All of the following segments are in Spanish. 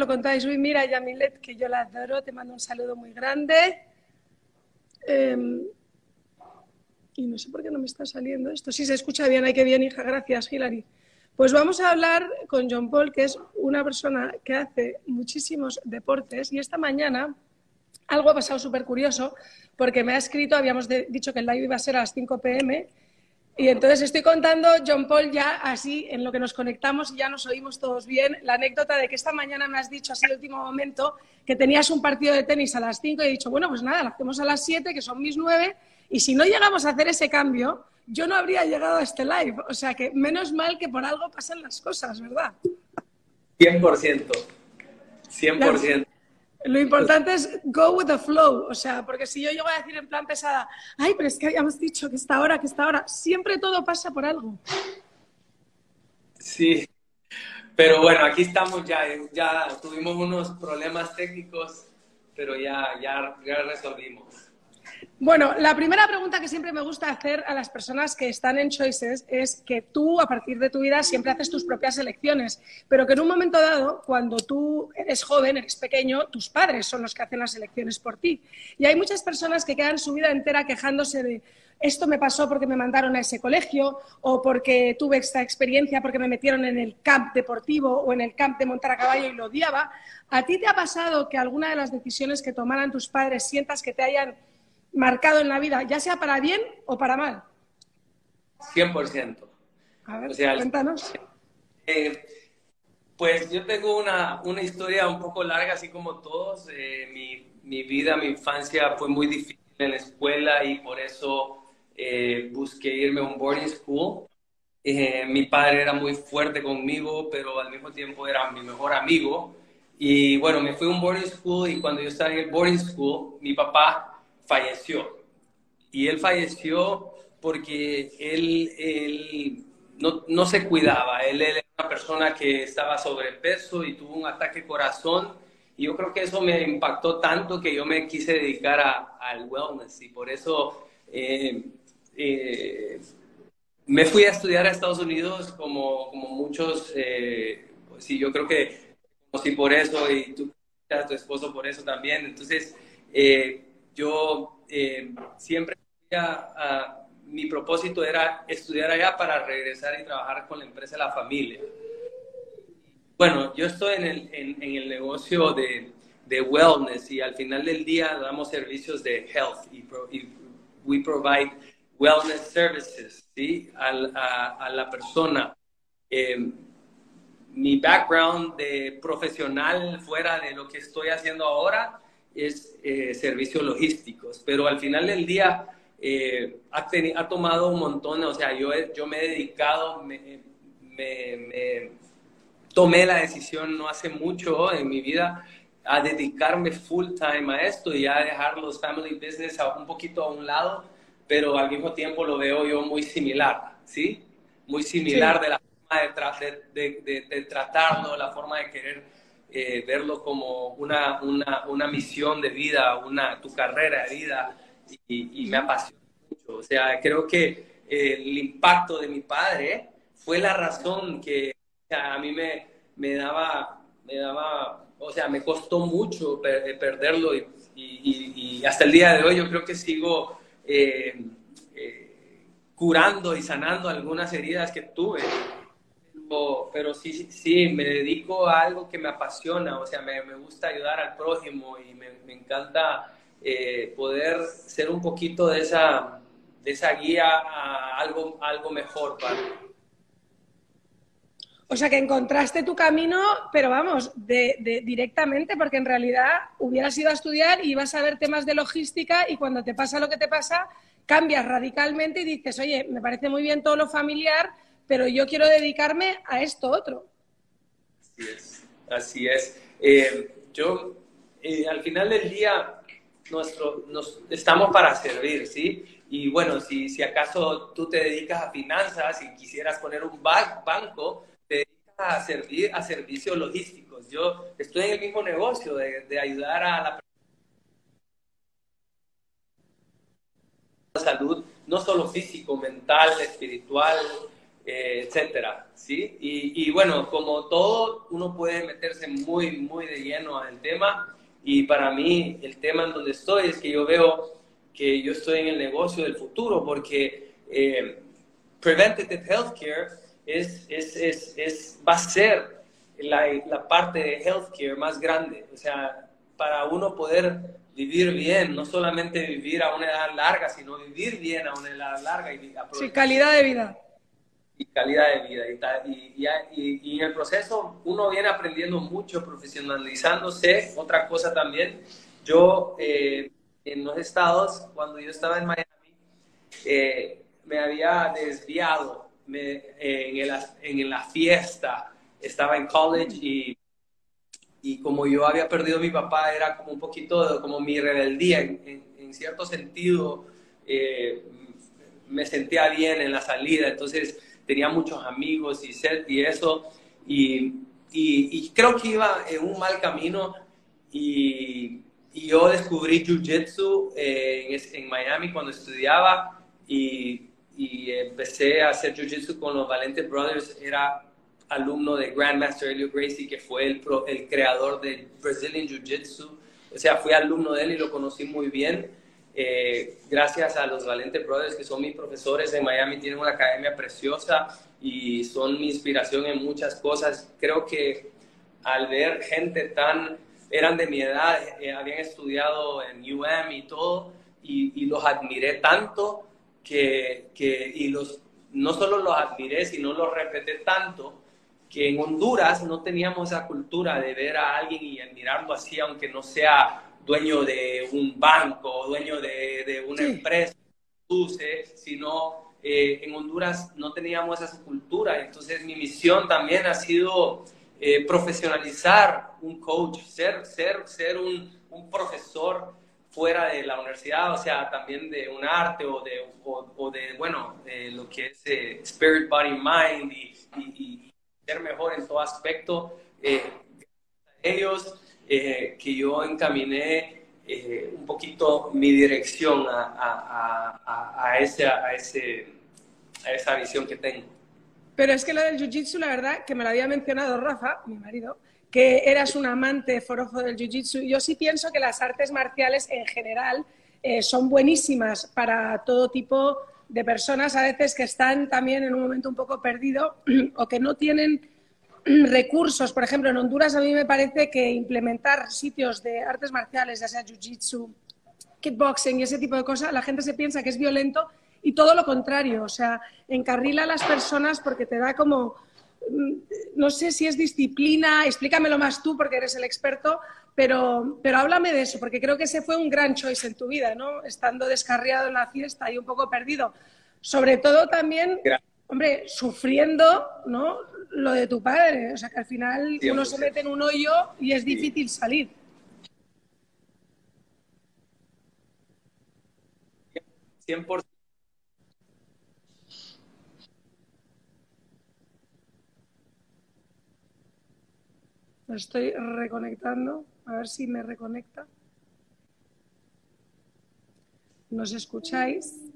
lo contáis. Uy, mira, Yamilet, que yo la adoro, te mando un saludo muy grande. Em, y no sé por qué no me está saliendo esto. Sí, se escucha bien, ay, qué bien, hija, gracias, Hilary. Pues vamos a hablar con John Paul, que es una persona que hace muchísimos deportes y esta mañana algo ha pasado súper curioso porque me ha escrito, habíamos dicho que el live iba a ser a las 5 pm y entonces estoy contando, John Paul, ya así en lo que nos conectamos y ya nos oímos todos bien, la anécdota de que esta mañana me has dicho así el último momento que tenías un partido de tenis a las 5 y he dicho, bueno, pues nada, lo hacemos a las 7, que son mis 9 y si no llegamos a hacer ese cambio, yo no habría llegado a este live. O sea que menos mal que por algo pasan las cosas, ¿verdad? 100%. 100%. Lo importante es go with the flow, o sea, porque si yo llego a decir en plan pesada, ay, pero es que habíamos dicho que esta hora, que esta hora, siempre todo pasa por algo. Sí, pero bueno, aquí estamos ya, ya tuvimos unos problemas técnicos, pero ya, ya, ya resolvimos. Bueno, la primera pregunta que siempre me gusta hacer a las personas que están en Choices es que tú, a partir de tu vida, siempre haces tus propias elecciones, pero que en un momento dado, cuando tú eres joven, eres pequeño, tus padres son los que hacen las elecciones por ti. Y hay muchas personas que quedan su vida entera quejándose de esto me pasó porque me mandaron a ese colegio o porque tuve esta experiencia porque me metieron en el camp deportivo o en el camp de montar a caballo y lo odiaba. ¿A ti te ha pasado que alguna de las decisiones que tomaran tus padres sientas que te hayan marcado en la vida, ya sea para bien o para mal? 100%. A ver, cuéntanos. Eh, pues yo tengo una, una, historia un poco larga, así como todos. Eh, mi, mi, vida, mi infancia fue muy difícil en la escuela y por eso eh, busqué irme a un boarding school. mi padre era muy fuerte conmigo, pero al mismo tiempo era mi mejor amigo. Y bueno, me fui a un boarding school y cuando yo estaba en el boarding school, mi papá falleció. Y él falleció porque él, él no, no, se cuidaba. Él, era una persona que estaba sobrepeso y tuvo un ataque corazón. Y yo creo que eso me impactó tanto que yo me quise dedicar a, al wellness. Y por eso eh, eh, me fui a estudiar a Estados Unidos como, como muchos. Eh, pues sí, yo creo que sí por eso y tú, a tu esposo por eso también. Entonces, eh, yo eh, siempre, mi propósito era estudiar allá para regresar y trabajar con la empresa de la familia. Bueno, yo estoy en el, en, el negocio de, de, wellness y al final del día damos servicios de health y, we provide wellness services ¿sí? a, a, la persona. Eh, mi background de profesional fuera de lo que estoy haciendo ahora es eh, servicios logísticos, pero al final del día eh, ha, ha, tomado un montón, o sea, yo, yo me he dedicado, me, me, tomé la decisión no hace mucho en mi vida a dedicarme full time a esto y a dejar los family business un poquito a un lado, pero al mismo tiempo lo veo yo muy similar, ¿sí? Muy similar de la forma de, de, de, de tratarlo, la forma de querer eh, verlo como una, una, una, misión de vida, una, tu carrera de vida, y, me apasiona mucho. O sea, creo que el impacto de mi padre fue la razón que a mí me, me, daba, me daba, o sea, me costó mucho eh, perderlo y, y, hasta el día de hoy yo creo que sigo eh, curando y sanando algunas heridas que tuve pero sí, sí, me dedico a algo que me apasiona, o sea, me, me gusta ayudar al prójimo y me, me encanta eh, poder ser un poquito de esa, de esa guía a algo, algo mejor para o sea, que encontraste tu camino, pero vamos, de, directamente, porque en realidad hubieras ido a estudiar y ibas a ver temas de logística y cuando te pasa lo que te pasa, cambias radicalmente y dices, oye, me parece muy bien todo lo familiar, pero yo quiero dedicarme a esto otro. Así es, así es. Eh, yo, eh, al final del día, nuestro, nos, estamos para servir, ¿sí? Y bueno, si, si acaso tú te dedicas a finanzas y quisieras poner un banco, te dedicas a servir a servicios logísticos. Yo estoy en el mismo negocio de, de ayudar a la salud, no solo físico, mental, espiritual, eh, etcétera, ¿sí? Y, y, bueno, como todo, uno puede meterse muy, muy de lleno al tema y para mí el tema en donde estoy es que yo veo que yo estoy en el negocio del futuro porque eh, preventative healthcare es, es, es, es, va a ser la, la parte de healthcare más grande. O sea, para uno poder vivir bien, no solamente vivir a una edad larga, sino vivir bien a una edad larga. Y sí, calidad de vida. Y calidad de vida. Y, y, y, en el proceso uno viene aprendiendo mucho, profesionalizándose. Otra cosa también, yo eh, en los estados, cuando yo estaba en Miami, eh, me había desviado me, en, el, en la fiesta, estaba en college y y como yo había perdido a mi papá, era como un poquito como mi rebeldía, en, en, cierto sentido eh, me sentía bien en la salida, entonces tenía muchos amigos y, y eso, y, y, creo que iba en un mal camino y, yo descubrí Jiu-Jitsu eh, en, en, Miami cuando estudiaba y, empecé a hacer Jiu-Jitsu con los Valente Brothers, era alumno de Grandmaster Helio Gracie, que fue el, el creador del Brazilian Jiu-Jitsu. O sea, fui alumno de él y lo conocí muy bien. Eh, gracias a los Valente Brothers, que son mis profesores en Miami, tienen una academia preciosa y son mi inspiración en muchas cosas. Creo que al ver gente tan, eran de mi edad, eh, habían estudiado en UM y todo, y, y los admiré tanto que, que, y los, no solo los admiré, sino los respeté tanto que en Honduras no teníamos esa cultura de ver a alguien y admirarlo así, aunque no sea dueño de un banco, dueño de, de una empresa, sino eh, en Honduras no teníamos esa cultura. Entonces mi misión también ha sido eh, profesionalizar un coach, ser, ser, ser un, un, profesor fuera de la universidad, o sea, también de un arte o de, o, de bueno, de lo que es eh, Spirit, Body, Mind y, y mejor en todo aspecto. Eh, ellos eh, que yo encaminé eh, un poquito mi dirección a, a, a, ese, a, ese, a esa visión que tengo. Pero es que lo del jiu-jitsu, la verdad, que me lo había mencionado Rafa, mi marido, que eras un amante forojo del jiu-jitsu. Yo sí pienso que las artes marciales en general eh, son buenísimas para todo tipo de personas a veces que están también en un momento un poco perdido o que no tienen recursos. Por ejemplo, en Honduras a mí me parece que implementar sitios de artes marciales, ya sea jiu-jitsu, kickboxing y ese tipo de cosas, la gente se piensa que es violento y todo lo contrario. O sea, encarrila a las personas porque te da como, mm, no sé si es disciplina, explícamelo más tú porque eres el experto, pero, pero háblame de eso, porque creo que ese fue un gran choice en tu vida, ¿no? Estando descarriado en la fiesta y un poco perdido. Sobre todo también, hombre, sufriendo, ¿no? Lo de tu padre. O sea, que al final uno se mete en un hoyo y es difícil salir. 100%. estoy reconectando. A ver si me reconecta. ¿Nos escucháis?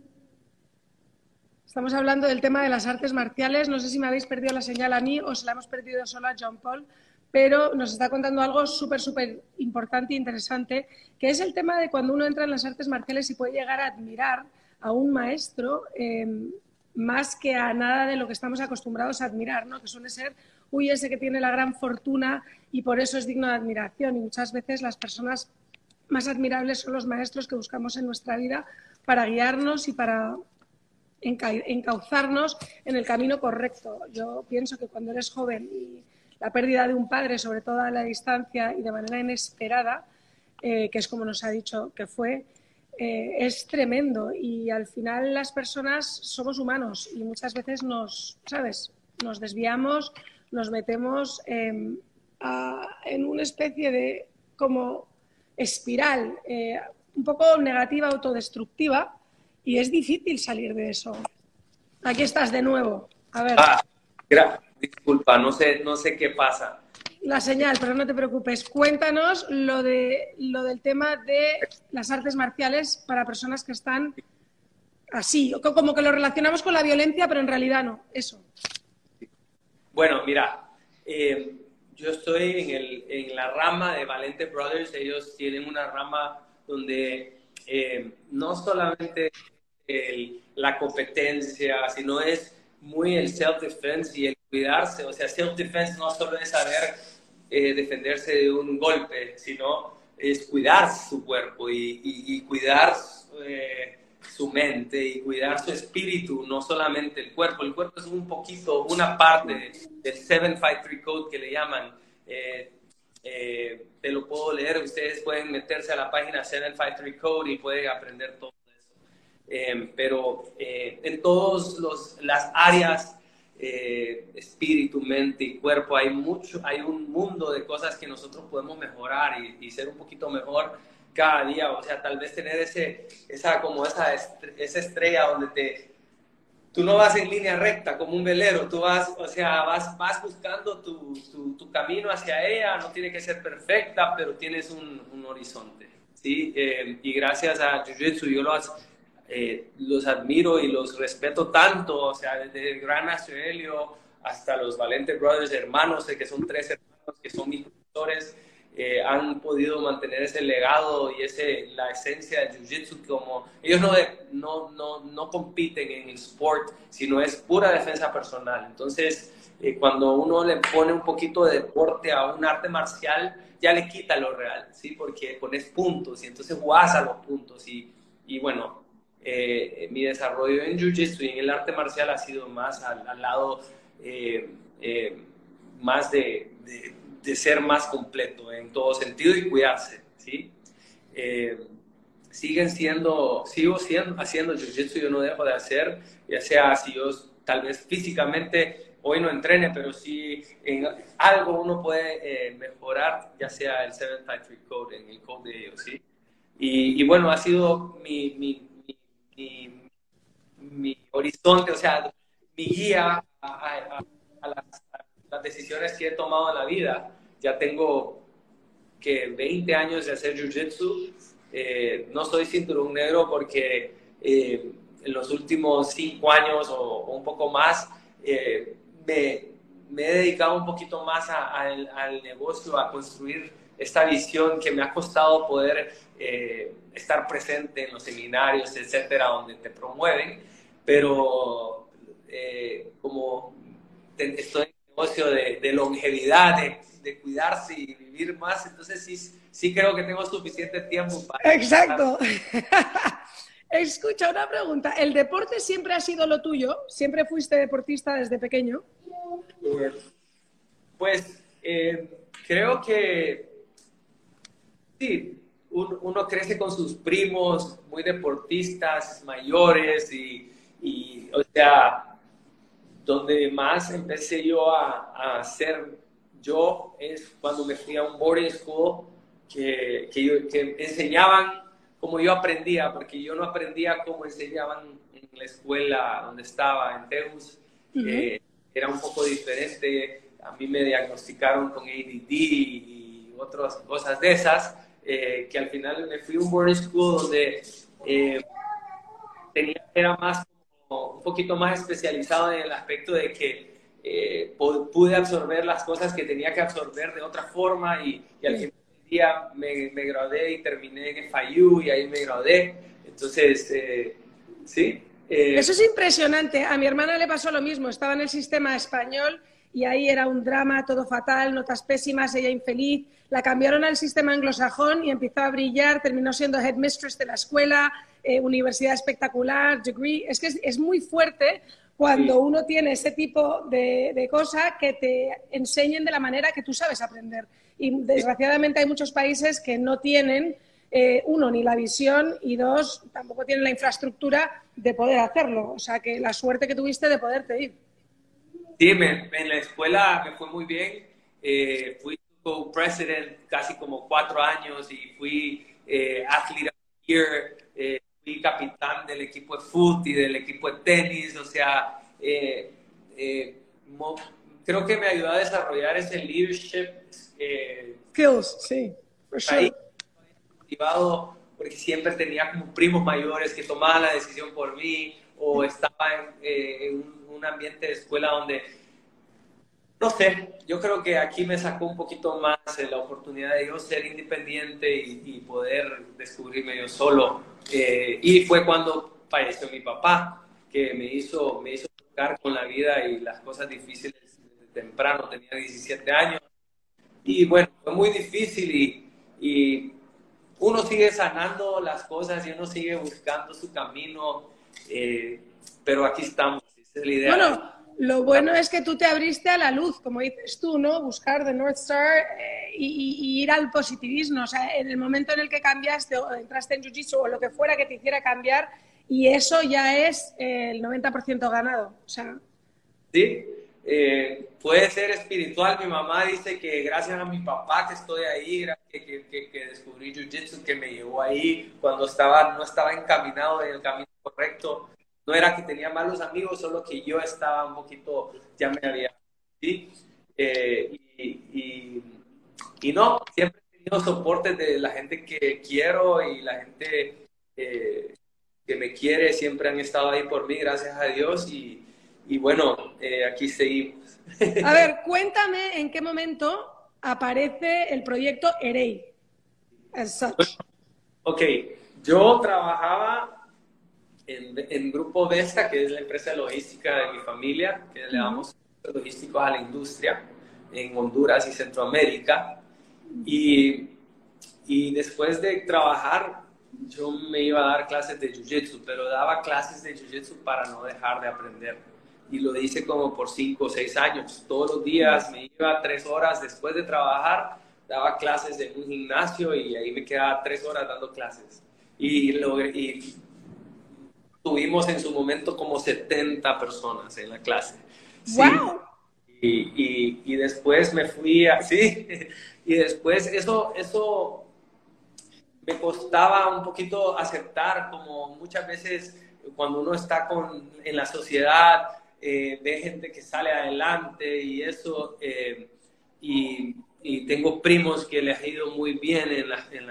Estamos hablando del tema de las artes marciales. No sé si me habéis perdido la señal a mí o se la hemos perdido solo a John Paul, pero nos está contando algo súper, súper importante e interesante, que es el tema de cuando uno entra en las artes marciales y puede llegar a admirar a un maestro eh, más que a nada de lo que estamos acostumbrados a admirar, ¿no? que suele ser uy, ese que tiene la gran fortuna y por eso es digno de admiración. Y muchas veces las personas más admirables son los maestros que buscamos en nuestra vida para guiarnos y para encauzarnos en el camino correcto. Yo pienso que cuando eres joven y la pérdida de un padre, sobre todo a la distancia y de manera inesperada, eh, que es como nos ha dicho que fue, eh, es tremendo y al final las personas somos humanos y muchas veces nos, ¿sabes? Nos desviamos, nos metemos en una especie de como espiral eh, un poco negativa, autodestructiva, y es difícil salir de eso. Aquí estás de nuevo. A ver. Ah, disculpa, no sé, no sé qué pasa. La señal, pero no te preocupes. Cuéntanos lo, de, lo del tema de las artes marciales para personas que están así, como que lo relacionamos con la violencia, pero en realidad no, eso. Bueno, mira, eh, yo estoy en, el, en, la rama de Valente Brothers, ellos tienen una rama donde eh, no solamente la competencia, sino es muy el self-defense y el cuidarse, o sea, self-defense no solo es saber eh, defenderse de un golpe, sino es cuidar su cuerpo y, cuidar eh, su mente y cuidar su espíritu, no solamente el cuerpo. El cuerpo es un poquito, una parte del 753 Code que le llaman. Eh, te lo puedo leer, ustedes pueden meterse a la página 753 Code y pueden aprender todo eso. pero en todas las áreas eh, espíritu, mente y cuerpo. Hay mucho, hay un mundo de cosas que nosotros podemos mejorar y, ser un poquito mejor cada día. O sea, tal vez tener ese, esa, como esa, esa estrella donde te, tú no vas en línea recta como un velero, tú vas, o sea, vas, vas buscando tu, tu, camino hacia ella, no tiene que ser perfecta, pero tienes un, un horizonte, ¿sí? Eh, y gracias a Jiu-Jitsu yo lo, eh, los admiro y los respeto tanto, o sea, desde el Gran Nacionelio hasta los Valente Brothers, hermanos, que son tres hermanos que son mis profesores, eh, han podido mantener ese legado y ese, la esencia del Jiu-Jitsu como ellos no, no, no, no, compiten en el sport, sino es pura defensa personal. Entonces, eh, cuando uno le pone un poquito de deporte a un arte marcial, ya le quita lo real, ¿sí? Porque pones puntos y entonces jugás a los puntos y, y bueno, eh, mi desarrollo en Jiu-Jitsu y en el arte marcial ha sido más al, lado eh, eh, más de, de, ser más completo en todo sentido y cuidarse, ¿sí? siguen siendo, sigo siendo, haciendo Jiu-Jitsu, yo no dejo de hacer, ya sea si yo tal vez físicamente hoy no entrene, pero si en algo uno puede mejorar, ya sea el 753 Code, en el code de ellos, ¿sí? Y, y bueno, ha sido mi, mi mi, horizonte, o sea, mi guía a, las, decisiones que he tomado en la vida. Ya tengo que 20 años de hacer jiu-jitsu. Eh, no soy cinturón negro porque eh, en los últimos 5 años o, un poco más eh, me, me, he dedicado un poquito más al, al negocio, a construir esta visión que me ha costado poder eh, estar presente en los seminarios, etcétera, donde te promueven, pero eh, como estoy en el negocio de, longevidad, de, cuidarse y vivir más, entonces sí, sí creo que tengo suficiente tiempo para... Exacto. Escucha, una pregunta. ¿El deporte siempre ha sido lo tuyo? ¿Siempre fuiste deportista desde pequeño? Pues eh, creo que sí, uno, crece con sus primos muy deportistas, mayores, y, o sea, donde más empecé yo a, a, hacer yo es cuando me fui a un boarding school que, que, enseñaban como yo aprendía, porque yo no aprendía como enseñaban en la escuela donde estaba, en Teus. Eh, era un poco diferente. A mí me diagnosticaron con ADD y otras cosas de esas. Eh, que al final me fui a un boarding school donde eh, tenía, era más un poquito más especializado en el aspecto de que eh, pude absorber las cosas que tenía que absorber de otra forma y, al final del día me, me, gradué y terminé en FIU y ahí me gradué. Entonces, sí. Eso es impresionante. A mi hermana le pasó lo mismo. Estaba en el sistema español y ahí era un drama, todo fatal, notas pésimas, ella infeliz. La cambiaron al sistema anglosajón y empezó a brillar, terminó siendo headmistress de la escuela, eh, universidad espectacular, degree. Es que es, muy fuerte cuando uno tiene ese tipo de, de cosas que te enseñen de la manera que tú sabes aprender. Y desgraciadamente hay muchos países que no tienen, eh, uno, ni la visión y dos, tampoco tienen la infraestructura de poder hacerlo. O sea, que la suerte que tuviste de poderte ir. Sí, en la escuela me fue muy bien. Eh, fui co-president casi como cuatro años y fui eh, athlete of the year, eh, fui capitán del equipo de fútbol y del equipo de tenis. O sea, eh, creo que me ayudó a desarrollar ese leadership skills, sí, por sure. porque siempre tenía como primos mayores que tomaban la decisión por mí o estaba en, eh, un, ambiente de escuela donde, no sé, yo creo que aquí me sacó un poquito más la oportunidad de yo ser independiente y, poder descubrirme yo solo. Eh, y fue cuando falleció mi papá, que me hizo, me hizo tocar con la vida y las cosas difíciles desde temprano, tenía 17 años. Y bueno, fue muy difícil y, y uno sigue sanando las cosas y uno sigue buscando su camino eh, pero aquí estamos, es la idea. Bueno, lo bueno es que tú te abriste a la luz, como dices tú, ¿no? Buscar The North Star eh, y, ir al positivismo. O sea, en el momento en el que cambiaste o entraste en Jiu-Jitsu o lo que fuera que te hiciera cambiar, y eso ya es el 90% ganado. Sí, eh, puede ser espiritual. Mi mamá dice que gracias a mi papá que estoy ahí, que, que, que descubrí Jiu-Jitsu, que me llevó ahí cuando estaba, no estaba encaminado en el camino correcto. No era que tenía malos amigos, solo que yo estaba un poquito, ya me había... ¿sí? Eh, y, y, no, siempre he tenido soporte de la gente que quiero y la gente eh, que me quiere, siempre han estado ahí por mí, gracias a Dios. Y, y bueno, eh, aquí seguimos. A ver, cuéntame en qué momento aparece el proyecto EREI. Ok, yo trabajaba en, Grupo Vesta, que es la empresa logística de mi familia, que le damos logísticos a la industria en Honduras y Centroamérica. Y, y después de trabajar, yo me iba a dar clases de Jiu-Jitsu, pero daba clases de Jiu-Jitsu para no dejar de aprender. Y lo hice como por cinco o seis años. Todos los días me iba tres horas después de trabajar, daba clases en un gimnasio y ahí me quedaba tres horas dando clases. Y, lo, y tuvimos en su momento como 70 personas en la clase. ¡Wow! Y, y, después me fui así, y después eso, eso me costaba un poquito aceptar, como muchas veces cuando uno está con, en la sociedad, eh, ve gente que sale adelante y eso, eh, y, y, tengo primos que les ha ido muy bien en, la, en,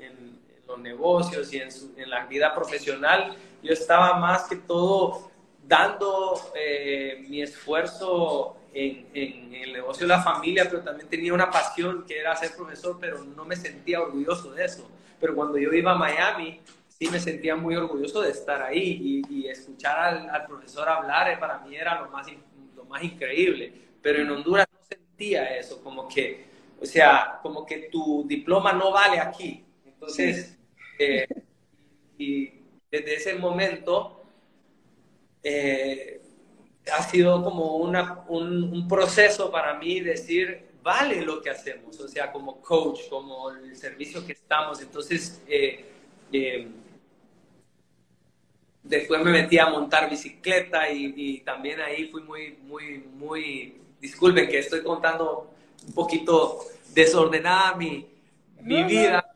en, los negocios y en, su, en la vida profesional, yo estaba más que todo dando eh, mi esfuerzo en, el negocio de la familia, pero también tenía una pasión que era ser profesor, pero no me sentía orgulloso de eso. Pero cuando yo iba a Miami, sí me sentía muy orgulloso de estar ahí y, escuchar al, profesor hablar eh, para mí era lo más, lo más increíble. Pero en Honduras no sentía eso, como que, o sea, como que tu diploma no vale aquí. Entonces, eh, y desde ese momento eh, ha sido como una, un, proceso para mí decir, vale lo que hacemos, o sea, como coach, como el servicio que estamos. Entonces, eh, eh, después me metí a montar bicicleta y, también ahí fui muy, muy, muy, disculpen que estoy contando un poquito desordenada mi, mi vida,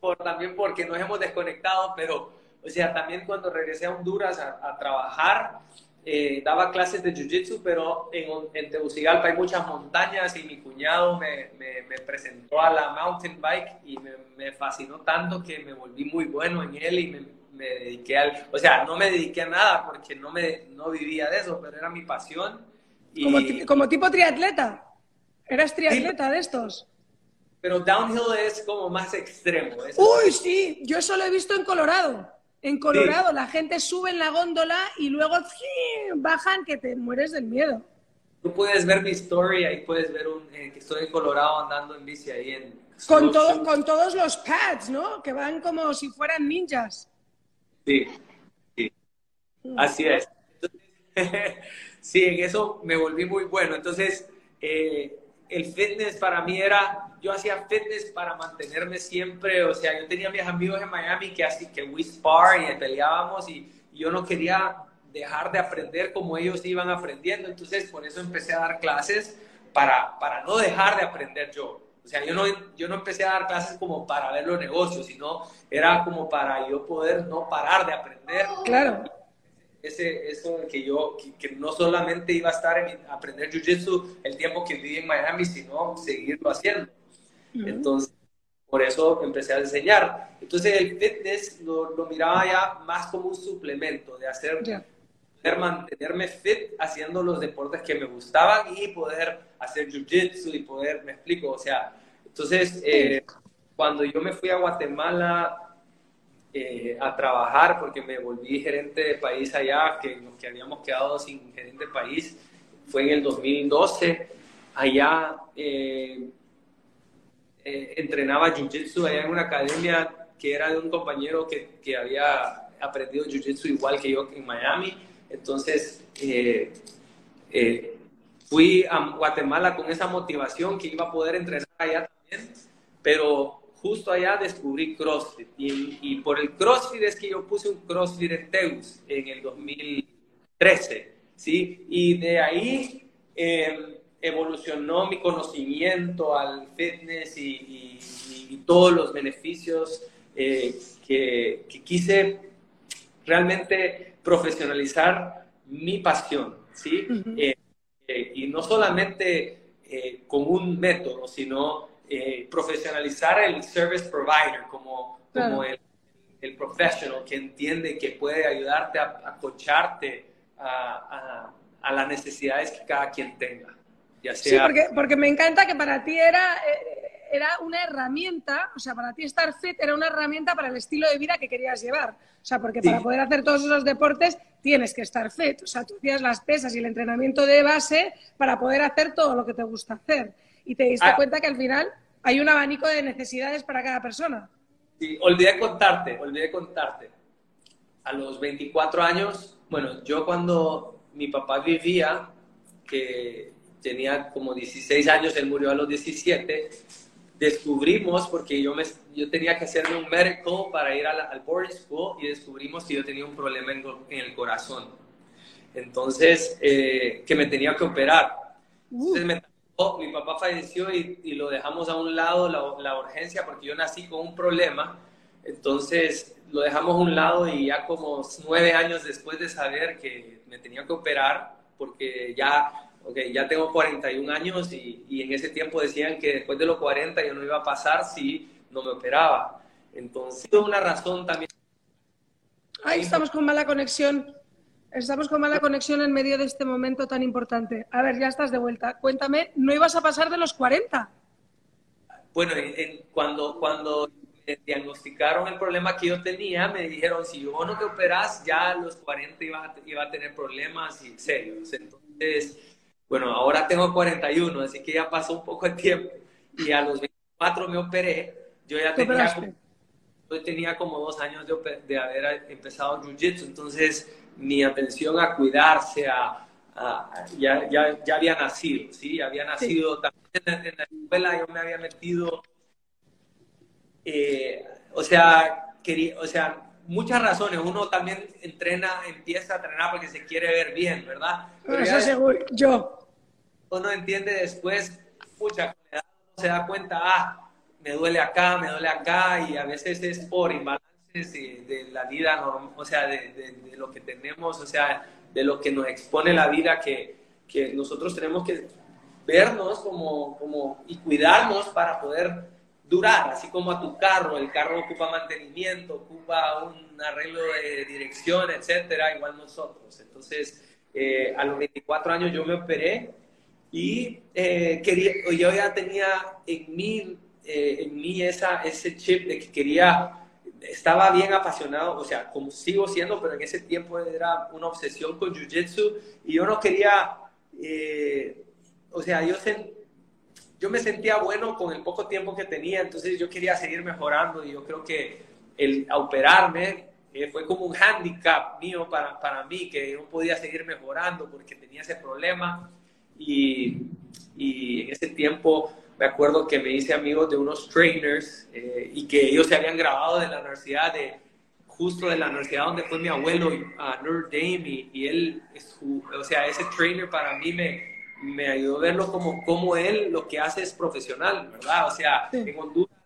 Por, también porque nos hemos desconectado, pero o sea, también cuando regresé a Honduras a, trabajar, eh, daba clases de Jiu-Jitsu, pero en, en, Tegucigalpa hay muchas montañas y mi cuñado me, me, presentó a la mountain bike y me, me, fascinó tanto que me volví muy bueno en él y me, dediqué al... O sea, no me dediqué a nada porque no, me, no vivía de eso, pero era mi pasión. Y... Como, como tipo triatleta. ¿Eras triatleta de estos? Pero downhill es como más extremo. Uy, sí, yo eso lo he visto en Colorado. En Colorado la gente sube en la góndola y luego bajan que te mueres del miedo. Tú puedes ver mi story, ahí puedes ver un, eh, que estoy en Colorado andando en bici ahí en... Con, con todos los pads, ¿no? Que van como si fueran ninjas. Sí, sí. Mm. Así es. sí, en eso me volví muy bueno. Entonces, eh, el fitness para mí era, yo hacía fitness para mantenerme siempre, o sea, yo tenía mis amigos en Miami que así que we spar y peleábamos y, yo no quería dejar de aprender como ellos iban aprendiendo, entonces por eso empecé a dar clases para, para no dejar de aprender yo. O sea, yo no, yo no empecé a dar clases como para ver los negocios, sino era como para yo poder no parar de aprender. Claro ese, eso que yo, que, no solamente iba a estar en aprender Jiu-Jitsu el tiempo que viví en Miami, sino seguirlo haciendo. Entonces, por eso empecé a enseñar. Entonces el fitness lo, lo miraba ya más como un suplemento de hacer, poder mantenerme fit haciendo los deportes que me gustaban y poder hacer jiu-jitsu y poder, me explico, o sea, entonces eh, cuando yo me fui a Guatemala eh, a trabajar porque me volví gerente de país allá, que nos que habíamos quedado sin gerente de país, fue en el 2012, allá... Eh, eh, entrenaba jiu-jitsu allá en una academia que era de un compañero que, que había aprendido jiu-jitsu igual que yo en Miami. Entonces, eh, eh, fui a Guatemala con esa motivación que iba a poder entrenar allá también, pero justo allá descubrí CrossFit. Y, y por el CrossFit es que yo puse un CrossFit en Teus en el 2013, ¿sí? Y de ahí evolucionó mi conocimiento al fitness y, todos los beneficios eh, que, quise realmente profesionalizar mi pasión, ¿sí? Eh, eh, y no solamente con un método, sino profesionalizar el service provider como, como el, el, professional que entiende que puede ayudarte a, a coacharte a, a las necesidades que cada quien tenga. Sí, porque, porque me encanta que para ti era, eh, era una herramienta, o sea, para ti estar fit era una herramienta para el estilo de vida que querías llevar. O sea, porque para poder hacer todos esos deportes tienes que estar fit. O sea, tú hacías las pesas y el entrenamiento de base para poder hacer todo lo que te gusta hacer. Y te diste ah. cuenta que al final hay un abanico de necesidades para cada persona. Sí, olvidé contarte, olvidé contarte. A los 24 años, bueno, yo cuando mi papá vivía, que tenía como 16 años, él murió a los 17, descubrimos, porque yo, me, yo tenía que hacerme un medical para ir al boarding school y descubrimos que yo tenía un problema en, el corazón. Entonces, eh, que me tenía que operar. Entonces mi papá falleció y, y, lo dejamos a un lado, la, la, urgencia, porque yo nací con un problema. Entonces, lo dejamos a un lado y ya como nueve años después de saber que me tenía que operar, porque ya ok, ya tengo 41 años y, y, en ese tiempo decían que después de los 40 yo no iba a pasar si no me operaba. Entonces, una razón también. Ahí estamos con mala conexión. Estamos con mala conexión en medio de este momento tan importante. A ver, ya estás de vuelta. Cuéntame, ¿no ibas a pasar de los 40? Bueno, cuando, cuando me diagnosticaron el problema que yo tenía, me dijeron, si vos no te operas, ya a los 40 iba, iba a tener problemas y serios. Entonces, bueno, ahora tengo 41, así que ya pasó un poco de tiempo. Y a los 24 me operé. Yo ya tenía yo tenía como dos años de, de haber empezado Jiu-Jitsu. Entonces, mi atención a cuidarse, a, ya, ya, ya, había nacido, ¿sí? Había nacido también en, la escuela, yo me había metido. Eh, o sea, quería, o sea, muchas razones. Uno también entrena, empieza a entrenar porque se quiere ver bien, ¿verdad? Pero eso seguro, yo uno entiende después, pucha, se da cuenta, ah, me duele acá, me duele acá, y a veces es por imbalances de, la vida, o sea, de, lo que tenemos, o sea, de lo que nos expone la vida, que, que nosotros tenemos que vernos como, como, y cuidarnos para poder durar, así como a tu carro, el carro ocupa mantenimiento, ocupa un arreglo de dirección, etcétera, igual nosotros. Entonces, eh, a los 24 años yo me operé y eh, quería, yo ya tenía en mí, eh, en mí esa, ese chip de que quería, estaba bien apasionado, o sea, como sigo siendo, pero en ese tiempo era una obsesión con Jiu-Jitsu y yo no quería, eh, o sea, yo, yo me sentía bueno con el poco tiempo que tenía, entonces yo quería seguir mejorando y yo creo que el operarme fue como un handicap mío para, para mí, que no podía seguir mejorando porque tenía ese problema y, y, en ese tiempo me acuerdo que me hice amigo de unos trainers eh, y que ellos se habían grabado de la universidad de justo de la universidad donde fue mi abuelo a Notre Dame y, él o sea ese trainer para mí me, me ayudó a verlo como, como él lo que hace es profesional verdad o sea en Honduras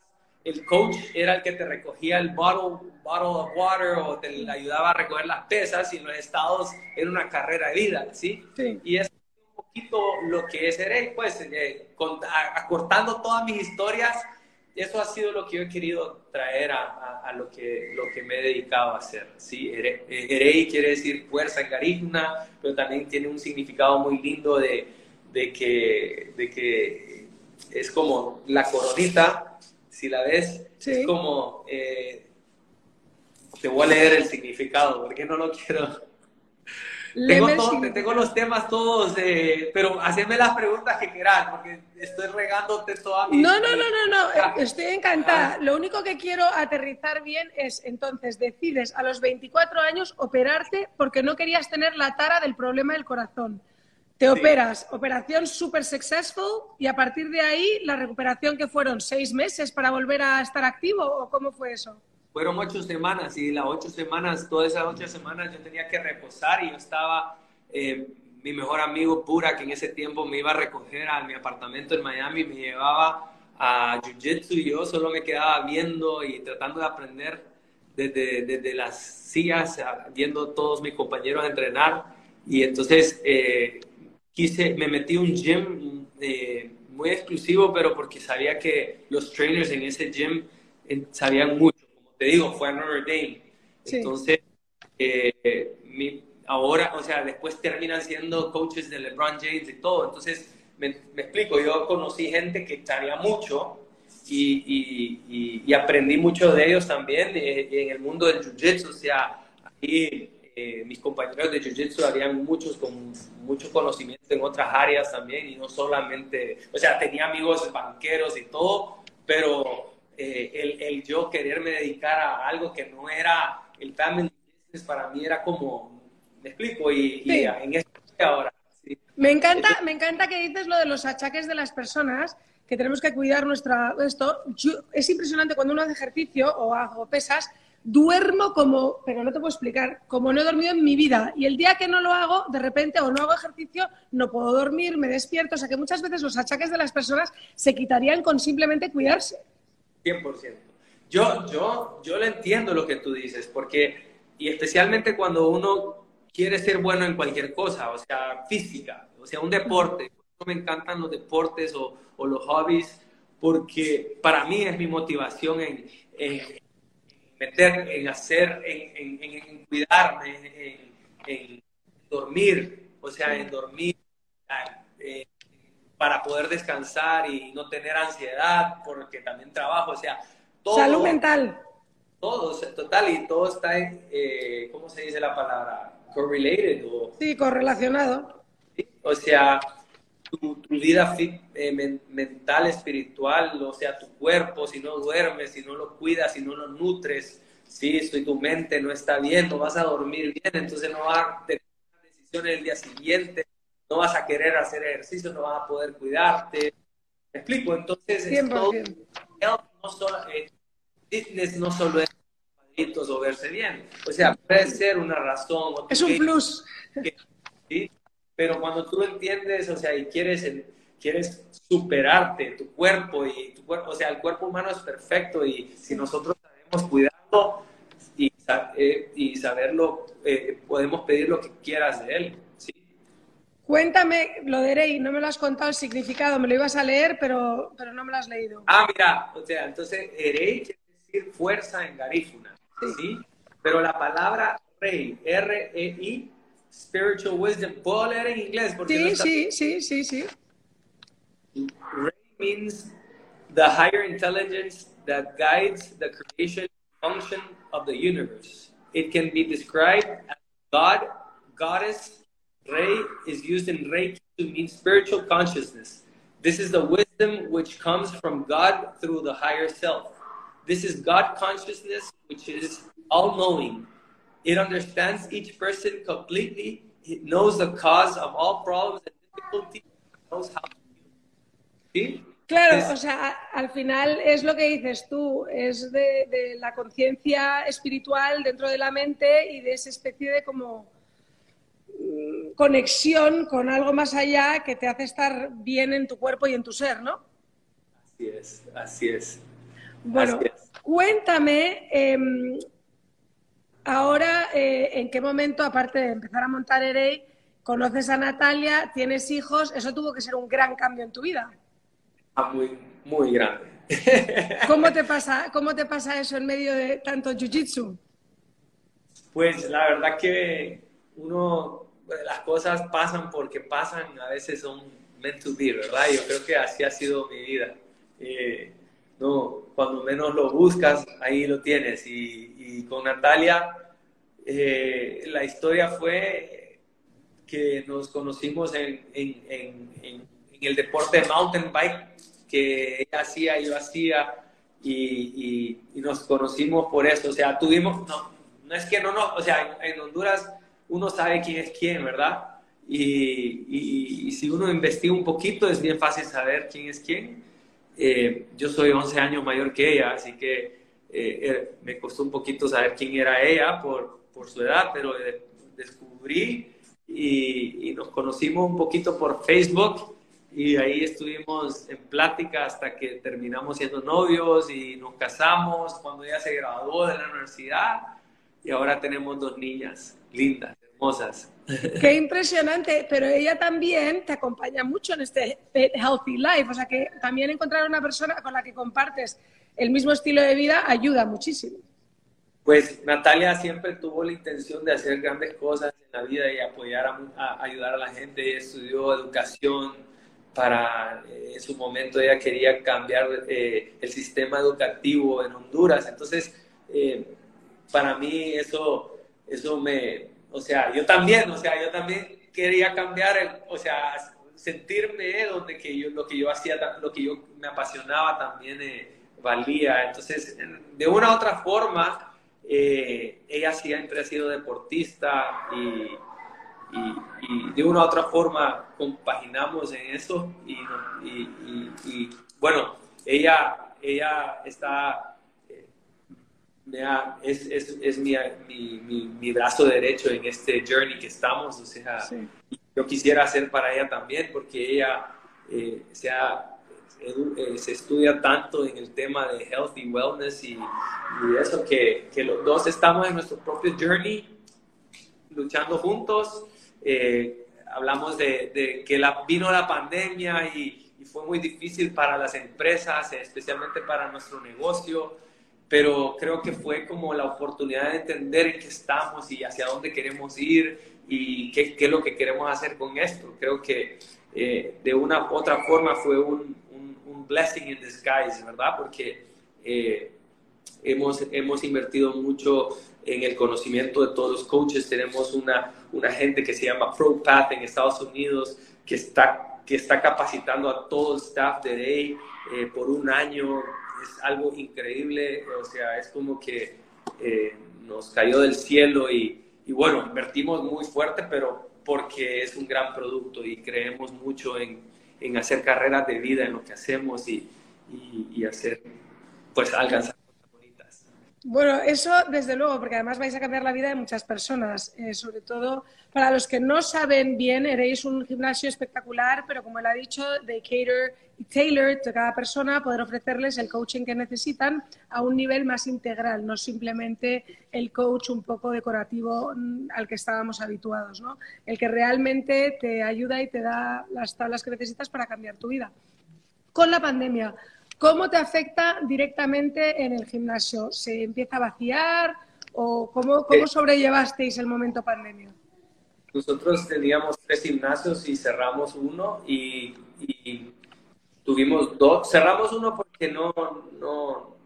el coach era el que te recogía el bottle, bottle of water o te ayudaba a recoger las pesas y en los estados era una carrera de vida, ¿sí? sí. Y es lo que es Seré, pues eh, acortando todas mis historias, eso ha sido lo que yo he querido traer a, a, lo, que, lo que me he dedicado a hacer. ¿sí? Erei quiere decir fuerza en garífuna, pero también tiene un significado muy lindo de, de, que, de que es como la coronita, si la ves, es como... Eh, te voy a leer el significado, porque no lo quiero tengo, los temas todos, eh, pero haceme las preguntas que quieras, porque estoy regándote toda mi... No, no, no, no, no, estoy encantada. Ah. Lo único que quiero aterrizar bien es, entonces, decides a los 24 años operarte porque no querías tener la tara del problema del corazón. Te operas, operación super successful, y a partir de ahí, la recuperación que fueron seis meses para volver a estar activo, ¿o cómo fue eso? Fueron ocho semanas y las ocho semanas, todas esas ocho semanas yo tenía que reposar y yo estaba, eh, mi mejor amigo Pura, que en ese tiempo me iba a recoger a mi apartamento en Miami, me llevaba a Jiu-Jitsu y yo solo me quedaba viendo y tratando de aprender desde, desde las sillas, viendo todos mis compañeros a entrenar. Y entonces eh, quise, me metí un gym eh, muy exclusivo, pero porque sabía que los trainers en ese gym sabían mucho te digo, fue a Notre Dame. Entonces, eh, ahora, o sea, después terminan siendo coaches de LeBron James y todo. Entonces, me, explico, yo conocí gente que sabía mucho y, y, y, aprendí mucho de ellos también eh, en el mundo del jiu-jitsu. O sea, ahí eh, mis compañeros de jiu-jitsu habían muchos con mucho conocimiento en otras áreas también y no solamente, o sea, tenía amigos banqueros y todo, pero eh, el, el, yo quererme dedicar a algo que no era el family business, para mí era como, me explico, y, en esto ahora. Me, encanta, me encanta que dices lo de los achaques de las personas, que tenemos que cuidar nuestra, esto. es impresionante cuando uno hace ejercicio o hago pesas, duermo como, pero no te puedo explicar, como no he dormido en mi vida. Y el día que no lo hago, de repente, o no hago ejercicio, no puedo dormir, me despierto. O sea que muchas veces los achaques de las personas se quitarían con simplemente cuidarse. 100%. Yo, yo, yo le entiendo lo que tú dices, porque, y especialmente cuando uno quiere ser bueno en cualquier cosa, o sea, física, o sea, un deporte. Me encantan los deportes o, o los hobbies, porque para mí es mi motivación en, en meter, en hacer, en, en cuidarme, en, dormir, o sea, en dormir. Para poder descansar y no tener ansiedad, porque también trabajo, o sea, todo. Salud mental. Todo, total, y todo está, eh, ¿cómo se dice la palabra? Correlated. O, sí, correlacionado. O sea, tu, vida eh, mental, espiritual, o sea, tu cuerpo, si no duermes, si no lo cuidas, si no lo nutres, si tu mente no está bien, no vas a dormir bien, entonces no vas a tener decisiones el día siguiente, no vas a querer hacer ejercicio, no vas a poder cuidarte. ¿Me explico? Entonces, todo, no solo, eh, fitness no solo es cuadritos o verse bien. O sea, puede ser una razón. Es un plus. ¿sí? Pero cuando tú entiendes, o sea, y quieres, quieres superarte, tu cuerpo, y tu cuerpo, o sea, el cuerpo humano es perfecto y si nosotros sabemos cuidarlo y, eh, y saberlo, eh, podemos pedir lo que quieras de él. Cuéntame lo de Erei, no me lo has contado el significado, me lo ibas a leer, pero, pero no me lo has leído. Ah, mira, o sea, entonces Erei quiere decir fuerza en garífuna, ¿sí? Pero la palabra rey, R-E-I, spiritual wisdom, ¿puedo leer en inglés? Porque sí, sí, sí, sí, sí. Rey means the higher intelligence that guides the creation function of the universe. It can be described as God, goddess, Rei is used in Reiki to mean spiritual consciousness. This is the wisdom which comes from God through the higher self. This is God consciousness, which is all knowing. It understands each person completely. It knows the cause of all problems and difficulties. It knows how to heal. ¿Sí? Claro, o sea, al final es lo que dices tú, es de, de la conciencia espiritual dentro de la mente y de esa especie de como conexión con algo más allá que te hace estar bien en tu cuerpo y en tu ser, ¿no? Así es, así es. Bueno, cuéntame em, ahora eh, en qué momento, aparte de empezar a montar EREI, conoces a Natalia, tienes hijos, eso tuvo que ser un gran cambio en tu vida. Ah, muy, muy grande, ¿Cómo te pasa, cómo te pasa eso en medio de tanto jiu-jitsu? Pues la verdad que uno, las cosas pasan porque pasan, a veces son meant to be, ¿verdad? Yo creo que así ha sido mi vida. Eh, no, cuando menos lo buscas, ahí lo tienes. Y, con Natalia, eh, la historia fue que nos conocimos en, en, en, el deporte de mountain bike que ella hacía, yo hacía, y, y, nos conocimos por eso. O sea, tuvimos, no, no es que no, no, o sea, en, Honduras uno sabe quién es quién, ¿verdad? Y, y, si uno investiga un poquito, es bien fácil saber quién es quién. Eh, yo soy 11 años mayor que ella, así que eh, eh, me costó un poquito saber quién era ella por, por su edad, pero descubrí y, y, nos conocimos un poquito por Facebook y ahí estuvimos en plática hasta que terminamos siendo novios y nos casamos cuando ella se graduó de la universidad y ahora tenemos dos niñas lindas, hermosas. Qué impresionante, pero ella también te acompaña mucho en este healthy life, o sea que también encontrar una persona con la que compartes el mismo estilo de vida ayuda muchísimo. Pues Natalia siempre tuvo la intención de hacer grandes cosas en la vida y apoyar a, ayudar a la gente. Ella estudió educación para, eh, en su momento ella quería cambiar eh, el sistema educativo en Honduras. Entonces, eh, para mí eso, eso me, o sea, yo también, o sea, yo también quería cambiar, o sea, sentirme donde que yo, lo que yo hacía, lo que yo me apasionaba también eh, valía. Entonces, de una u otra forma, eh, ella siempre ha sido deportista y, y, de una u otra forma compaginamos en eso y, y bueno, ella, ella está es, es, es mi, mi, mi, brazo derecho en este journey que estamos. O sea, yo quisiera hacer para ella también, porque ella eh, se, eh, se estudia tanto en el tema de health y wellness y, y, eso, que, que los dos estamos en nuestro propio journey, luchando juntos. Eh, hablamos de, de, que la, vino la pandemia y, y fue muy difícil para las empresas, especialmente para nuestro negocio pero creo que fue como la oportunidad de entender en qué estamos y hacia dónde queremos ir y qué, qué es lo que queremos hacer con esto. Creo que eh, de una otra forma fue un, un, blessing in disguise, ¿verdad? Porque eh, hemos, hemos invertido mucho en el conocimiento de todos los coaches. Tenemos una, una gente que se llama ProPath en Estados Unidos que está, que está capacitando a todo el staff de Day eh, por un año es algo increíble, o sea, es como que eh, nos cayó del cielo y, y, bueno, invertimos muy fuerte, pero porque es un gran producto y creemos mucho en, en hacer carreras de vida en lo que hacemos y, y, hacer, pues alcanzar. Bueno, eso desde luego, porque además vais a cambiar la vida de muchas personas, eh, sobre todo para los que no saben bien, eréis un gimnasio espectacular, pero como él ha dicho, de cater y tailor a cada persona, poder ofrecerles el coaching que necesitan a un nivel más integral, no simplemente el coach un poco decorativo mm, al que estábamos habituados, ¿no? El que realmente te ayuda y te da las tablas que necesitas para cambiar tu vida. Con la pandemia, ¿cómo te afecta directamente en el gimnasio? ¿Se empieza a vaciar o cómo, cómo sobrellevasteis el momento pandemia? Nosotros teníamos tres gimnasios y cerramos uno y tuvimos dos, cerramos uno porque no, no,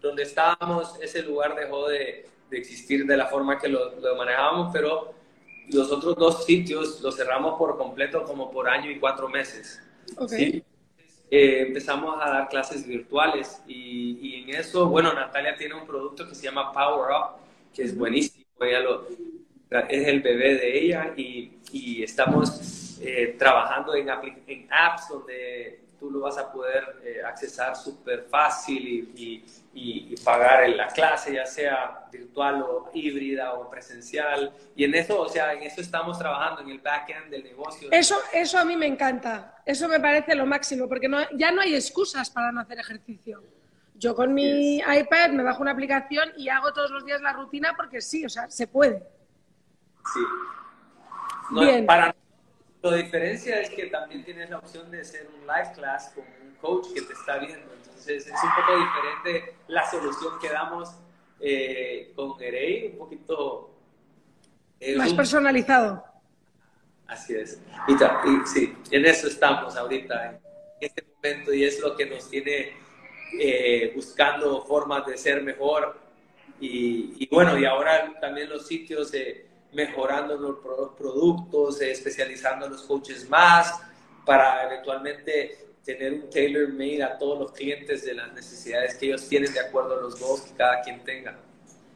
donde estábamos, ese lugar dejó de, de existir de la forma que lo, lo, manejábamos, pero los otros dos sitios los cerramos por completo como por año y cuatro meses. Okay. Eh, empezamos a dar clases virtuales y, y, en eso, bueno, Natalia tiene un producto que se llama Power Up, que es buenísimo, ella lo, es el bebé de ella y, y estamos eh, trabajando en, en apps donde tú lo vas a poder eh, accesar súper fácil y, y, pagar en la clase, ya sea virtual o híbrida o presencial. Y en eso, o sea, en eso estamos trabajando, en el backend del negocio. Eso, eso a mí me encanta, eso me parece lo máximo, porque no, ya no hay excusas para no hacer ejercicio. Yo con mi iPad me bajo una aplicación y hago todos los días la rutina porque sí, o sea, se puede. Sí. Bien. Para la diferencia es que también tienes la opción de ser un live class con un coach que te está viendo. Entonces es un poco diferente la solución que damos eh, con Erey, un poquito... Eh, Más personalizado. Así es. Y, y, sí, en eso estamos ahorita, en este momento, y es lo que nos tiene eh, buscando formas de ser mejor. Y, y, bueno, y ahora también los sitios eh, mejorando los productos, eh, especializando los coaches más, para eventualmente tener un tailor made a todos los clientes de las necesidades que ellos tienen de acuerdo a los goals que cada quien tenga.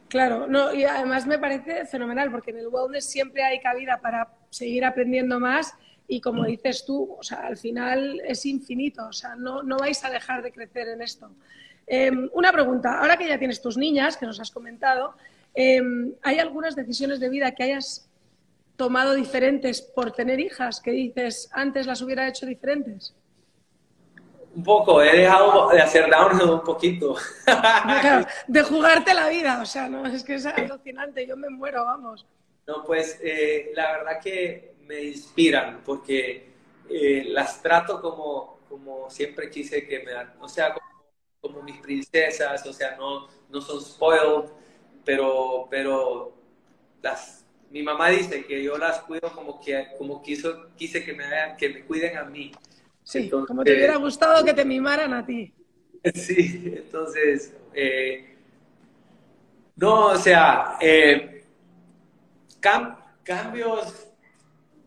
Claro, no, y además me parece fenomenal porque en el wellness siempre hay cabida para seguir aprendiendo más y como dices tú, o sea, al final es infinito, o sea, no, no vais a dejar de crecer en esto. Em, una pregunta, ahora que ya tienes tus niñas, que nos has comentado, em, ¿hay algunas decisiones de vida que hayas tomado diferentes por tener hijas que dices antes las hubiera hecho diferentes? Un poco, he dejado de hacer downhill un poquito. de jugarte la vida, o sea, no, es que es alucinante, yo me muero, vamos. No, pues eh, la verdad que me inspiran porque eh, las trato como, como siempre quise que me o sea, como, mis princesas, o sea, no, no son spoiled, pero, pero las, mi mamá dice que yo las cuido como, que, como quiso, quise que me, que me cuiden a mí. Sí, como te hubiera gustado que te mimaran a ti. Sí, entonces, eh, no, o sea, eh, cambios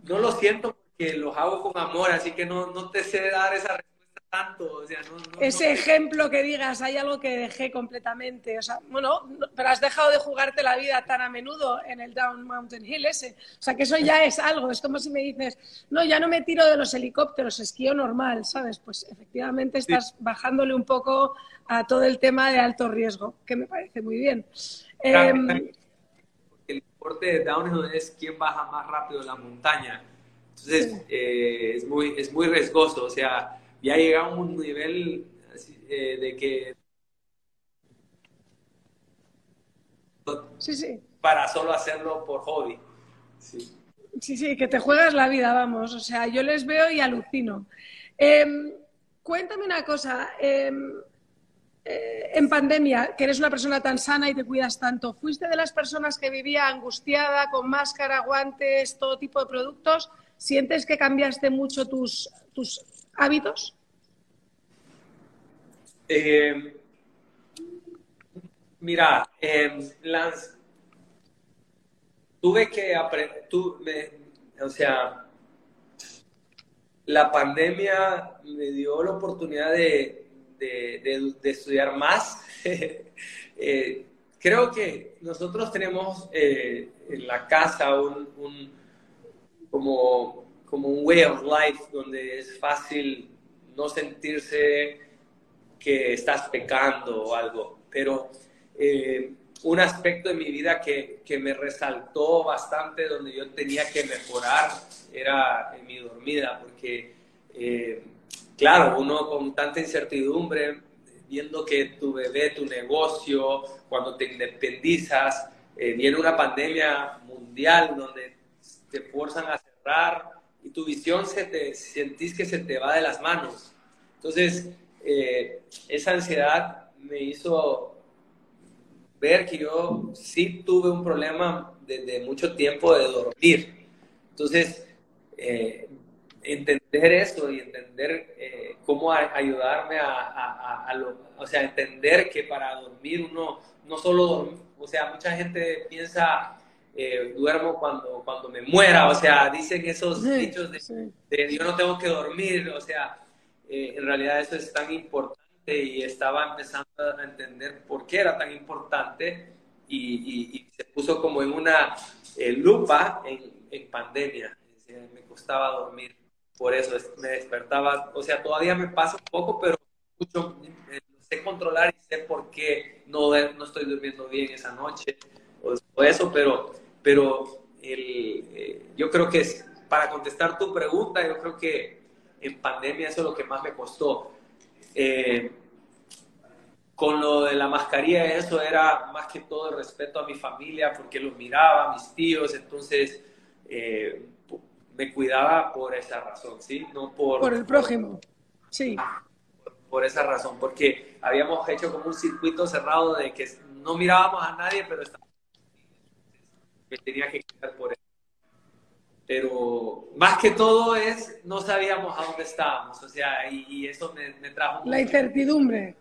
no lo siento porque los hago con amor, así que no, no te sé dar esa respuesta tanto. O sea, no, Ese ejemplo que digas, hay algo que dejé completamente. O sea, bueno, pero has dejado de jugarte la vida tan a menudo en el Down Mountain Hill ese. O sea, que eso ya es algo. Es como si me dices, no, ya no me tiro de los helicópteros, esquío normal, ¿sabes? Pues efectivamente estás bajándole un poco a todo el tema de alto riesgo, que me parece muy bien. Em, deporte de downhill es quién baja más rápido la montaña. Entonces, eh, es, muy, es muy riesgoso. O sea, ya llegamos a un nivel eh, de que... Sí, sí. Para solo hacerlo por hobby. Sí. Sí, sí, que te juegas la vida, vamos. O sea, yo les veo y alucino. Em, cuéntame una cosa. Em, eh, en pandemia, que eres una persona tan sana y te cuidas tanto, ¿fuiste de las personas que vivía angustiada, con máscara, guantes, todo tipo de productos? ¿Sientes que cambiaste mucho tus, tus hábitos? Eh, mira, eh, tuve que aprender, o sea, la pandemia me dio la oportunidad de, estudiar más. Eh, creo que nosotros tenemos eh, en la casa un, como, como un way of life donde es fácil no sentirse que estás pecando o algo, pero eh, un aspecto de mi vida que, que, me resaltó bastante, donde yo tenía que mejorar, era en mi dormida, porque claro, uno con tanta incertidumbre, viendo que tu bebé, tu negocio, cuando te independizas, eh, viene una pandemia mundial donde te forzan a cerrar y tu visión se te, sentís que se te va de las manos. Entonces, eh, esa ansiedad me hizo ver que yo sí tuve un problema desde mucho tiempo de dormir. Entonces, eh, entender eso y entender eh, cómo ayudarme a, a, lo, o sea, entender que para dormir uno no solo dormir, o sea, mucha gente piensa, eh, duermo cuando, cuando me muera, o sea, dicen esos dichos de, yo no tengo que dormir, o sea, eh, en realidad eso es tan importante y estaba empezando a entender por qué era tan importante y, y, se puso como en una lupa en, en pandemia, me costaba dormir. Por eso me despertaba, o sea, todavía me pasa un poco, pero mucho, eh, sé controlar y sé por qué no, no estoy durmiendo bien esa noche o, eso, pero, pero el, eh, yo creo que es, para contestar tu pregunta, yo creo que en pandemia eso es lo que más me costó. Eh, con lo de la mascarilla, eso era más que todo el respeto a mi familia, porque los miraba, a mis tíos, entonces me cuidaba por esa razón, ¿sí? No por... Por el prójimo, sí. por esa razón, porque habíamos hecho como un circuito cerrado de que no mirábamos a nadie, pero estábamos que tenía que quedar por eso. Pero más que todo es, no sabíamos a dónde estábamos, o sea, y, eso me, me, trajo... La incertidumbre.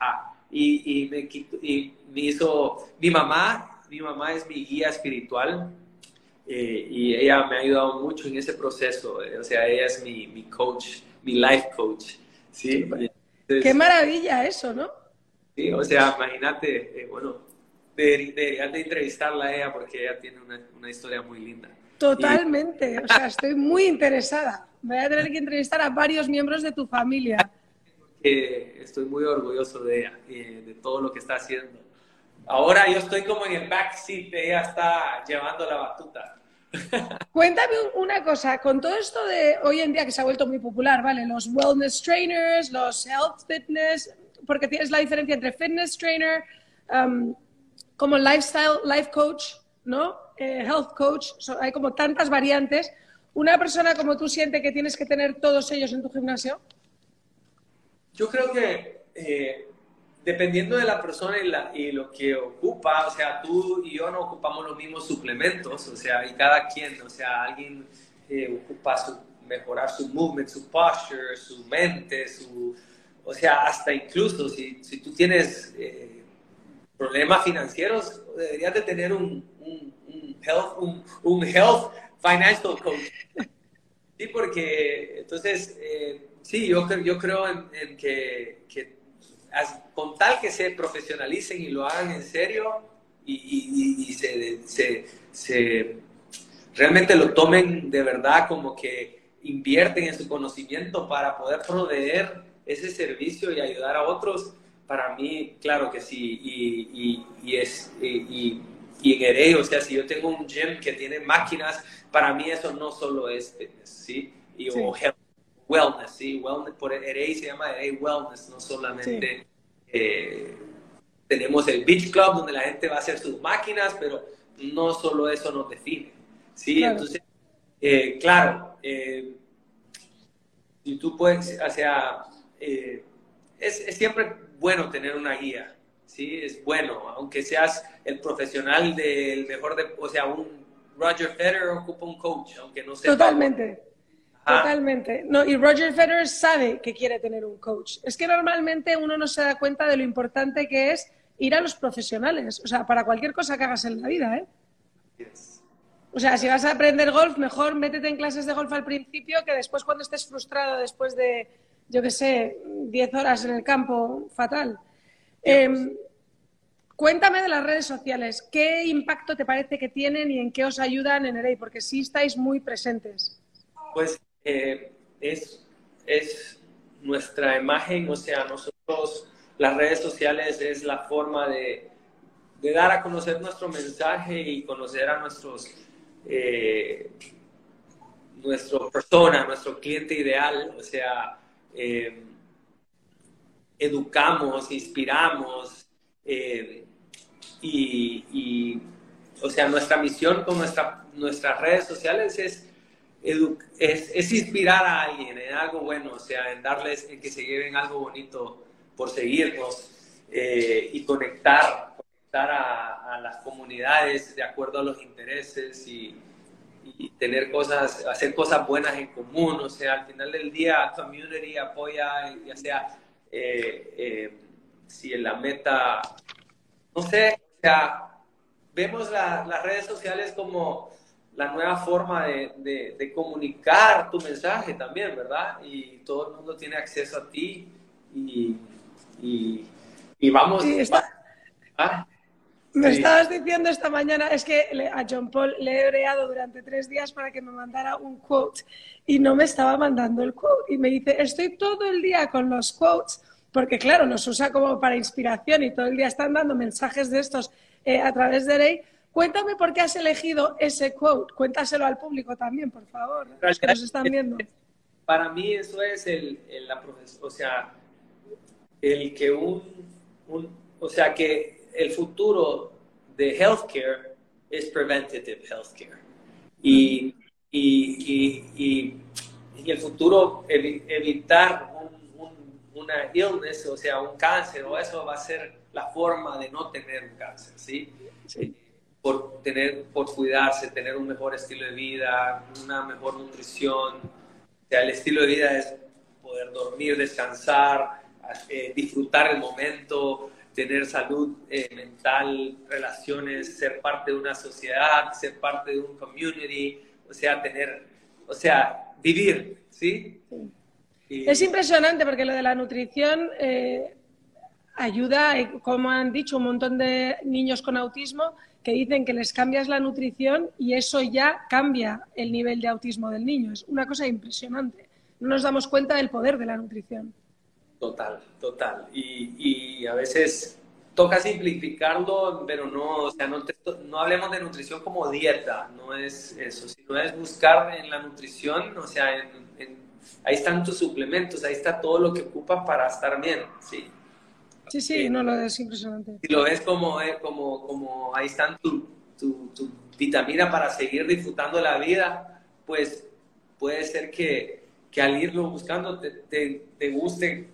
Ah, y, y, me, y me hizo, mi mamá, mi mamá es mi guía espiritual, eh, y ella me ha ayudado mucho en ese proceso, eh, o sea, ella es mi, mi coach, mi life coach, ¿sí? Qué maravilla eso, ¿no? Sí, o sea, imagínate, eh, bueno, deberías de entrevistarla a ella porque ella tiene una, una historia muy linda. Totalmente, o sea, estoy muy interesada. Voy a tener que entrevistar a varios miembros de tu familia. estoy muy orgulloso de ella, de todo lo que está haciendo. Ahora yo estoy como en el backseat, ella está llevando la batuta. Cuéntame una cosa, con todo esto de hoy en día que se ha vuelto muy popular, ¿vale? Los wellness trainers, los health fitness, porque tienes la diferencia entre fitness trainer, um, como lifestyle, life coach, ¿no? Eh, health coach, hay como tantas variantes. ¿Una persona como tú siente que tienes que tener todos ellos en tu gimnasio? Yo creo que eh, dependiendo de la persona y, la, y, lo que ocupa, o sea, tú y yo no ocupamos los mismos suplementos, o sea, y cada quien, o sea, alguien eh, ocupa su, mejorar su movement, su posture, su mente, su, o sea, hasta incluso si, si tú tienes eh, problemas financieros, deberías de tener un, un, health, un, health financial coach. Sí, porque entonces, eh, sí, yo, yo creo en, que, con tal que se profesionalicen y lo hagan en serio y, se, realmente lo tomen de verdad como que invierten en su conocimiento para poder proveer ese servicio y ayudar a otros, para mí, claro que sí. Y, es, y, en Erey, o sea, si yo tengo un gym que tiene máquinas, para mí eso no solo es fitness, ¿sí? Y, O wellness, ¿sí? Wellness, por EREI se llama EREI Wellness, no solamente eh, tenemos el Beach Club donde la gente va a hacer sus máquinas, pero no solo eso nos define, ¿sí? Entonces, eh, claro, eh, si tú puedes, o sea, es, es, siempre bueno tener una guía, ¿sí? Es bueno, aunque seas el profesional del mejor, de, o sea, un Roger Federer ocupa un coach, aunque no sea... Totalmente. Totalmente. No, y Roger Federer sabe que quiere tener un coach. Es que normalmente uno no se da cuenta de lo importante que es ir a los profesionales. O sea, para cualquier cosa que hagas en la vida, ¿eh? O sea, si vas a aprender golf, mejor métete en clases de golf al principio que después cuando estés frustrado después de, yo qué sé, 10 horas en el campo, fatal. Em, cuéntame de las redes sociales. ¿Qué impacto te parece que tienen y en qué os ayudan en EREI? Porque sí estáis muy presentes. Pues eh, es, es nuestra imagen, o sea, nosotros, las redes sociales es la forma de, de dar a conocer nuestro mensaje y conocer a nuestros, eh, nuestra persona, nuestro cliente ideal, o sea, eh, educamos, inspiramos y, y, o sea, nuestra misión con nuestra, nuestras redes sociales es es, es, inspirar a alguien en algo bueno, o sea, en darles, en que se lleven algo bonito por seguirnos eh, y conectar, conectar a, las comunidades de acuerdo a los intereses y, y, tener cosas, hacer cosas buenas en común, o sea, al final del día, community apoya, ya sea, eh, eh, si en la meta, no sé, o sea, vemos las redes sociales como la nueva forma de, de, comunicar tu mensaje también, ¿verdad? Y todo el mundo tiene acceso a ti y, y, vamos... ¿Ah? Me estabas diciendo esta mañana, es que a John Paul le he breado durante tres días para que me mandara un quote y no me estaba mandando el quote. Y me dice, estoy todo el día con los quotes, porque claro, los usa como para inspiración y todo el día están dando mensajes de estos eh, a través de Rey Cuéntame por qué has elegido ese quote. Cuéntaselo al público también, por favor, los que nos están viendo. Para mí eso es el, la o sea, el que un, o sea, que el futuro de healthcare es preventative healthcare. Y, y, y, y, el futuro evitar una illness, o sea, un cáncer, o eso va a ser la forma de no tener un cáncer, ¿sí? sí. Por, tener, por cuidarse, tener un mejor estilo de vida, una mejor nutrición. O sea, el estilo de vida es poder dormir, descansar, eh, disfrutar el momento, tener salud eh, mental, relaciones, ser parte de una sociedad, ser parte de un community, o sea, tener, o sea, vivir, ¿sí? Es impresionante porque lo de la nutrición eh, ayuda, eh, como han dicho un montón de niños con autismo, que dicen que les cambias la nutrición y eso ya cambia el nivel de autismo del niño. Es una cosa impresionante. No nos damos cuenta del poder de la nutrición. Total, total. Y, y a veces toca simplificarlo, pero no, o sea, no, no, hablemos de nutrición como dieta, no es eso, sino es buscar en la nutrición, o sea, ahí están tus suplementos, ahí está todo lo que ocupas para estar bien, ¿sí? Sí, sí, no, lo es impresionante. Si lo ves como, eh, como, como ahí están tu, tu, tu, vitamina para seguir disfrutando la vida, pues puede ser que, que al irlo buscando te, te, te guste.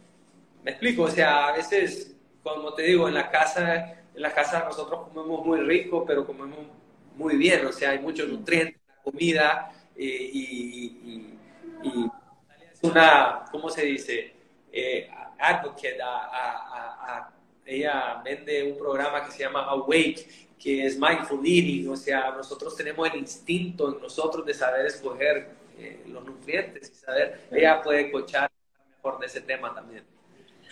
Me explico, o sea, a veces como te digo, en la casa, en la casa nosotros comemos muy rico, pero comemos muy bien, o sea, hay muchos nutrientes en la comida eh, y, es una, ¿cómo se dice? Eh, advocate, ella vende un programa que se llama Awake, que es mindful eating, o sea, nosotros tenemos el instinto en nosotros de saber escoger eh, los nutrientes y saber, ella puede cochar mejor de ese tema también.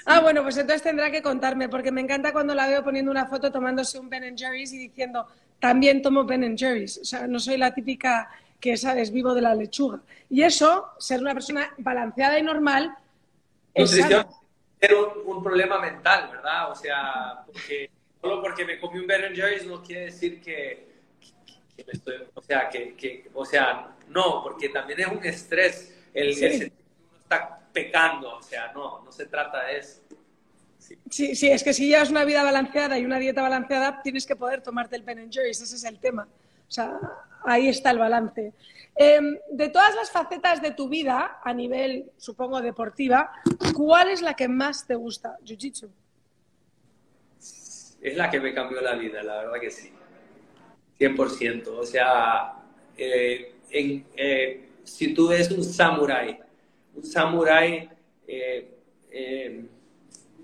Ah, bueno, pues entonces tendrá que contarme, porque me encanta cuando la veo poniendo una foto tomándose un Ben Jerry's y diciendo, también tomo Ben Jerry's. O sea, no soy la típica que, sabes, vivo de la lechuga. Y eso, ser una persona balanceada y normal, es Nutrición es un, problema mental, ¿verdad? O sea, porque, solo porque me comí un Ben Jerry's no quiere decir que, me estoy, o sea, que, o sea, no, porque también es un estrés el, sí. el uno está pecando, o sea, no, no se trata de eso. Sí. sí, es que si llevas una vida balanceada y una dieta balanceada, tienes que poder tomarte el Ben Jerry's, ese es el tema. O sea, ahí está el balance. Em, de todas las facetas de tu vida, a nivel, supongo, deportiva, ¿cuál es la que más te gusta? Jiu-Jitsu. Es la que me cambió la vida, la verdad que sí. 100%. O sea, eh, eh, si tú eres un samurái, un samurái eh, eh,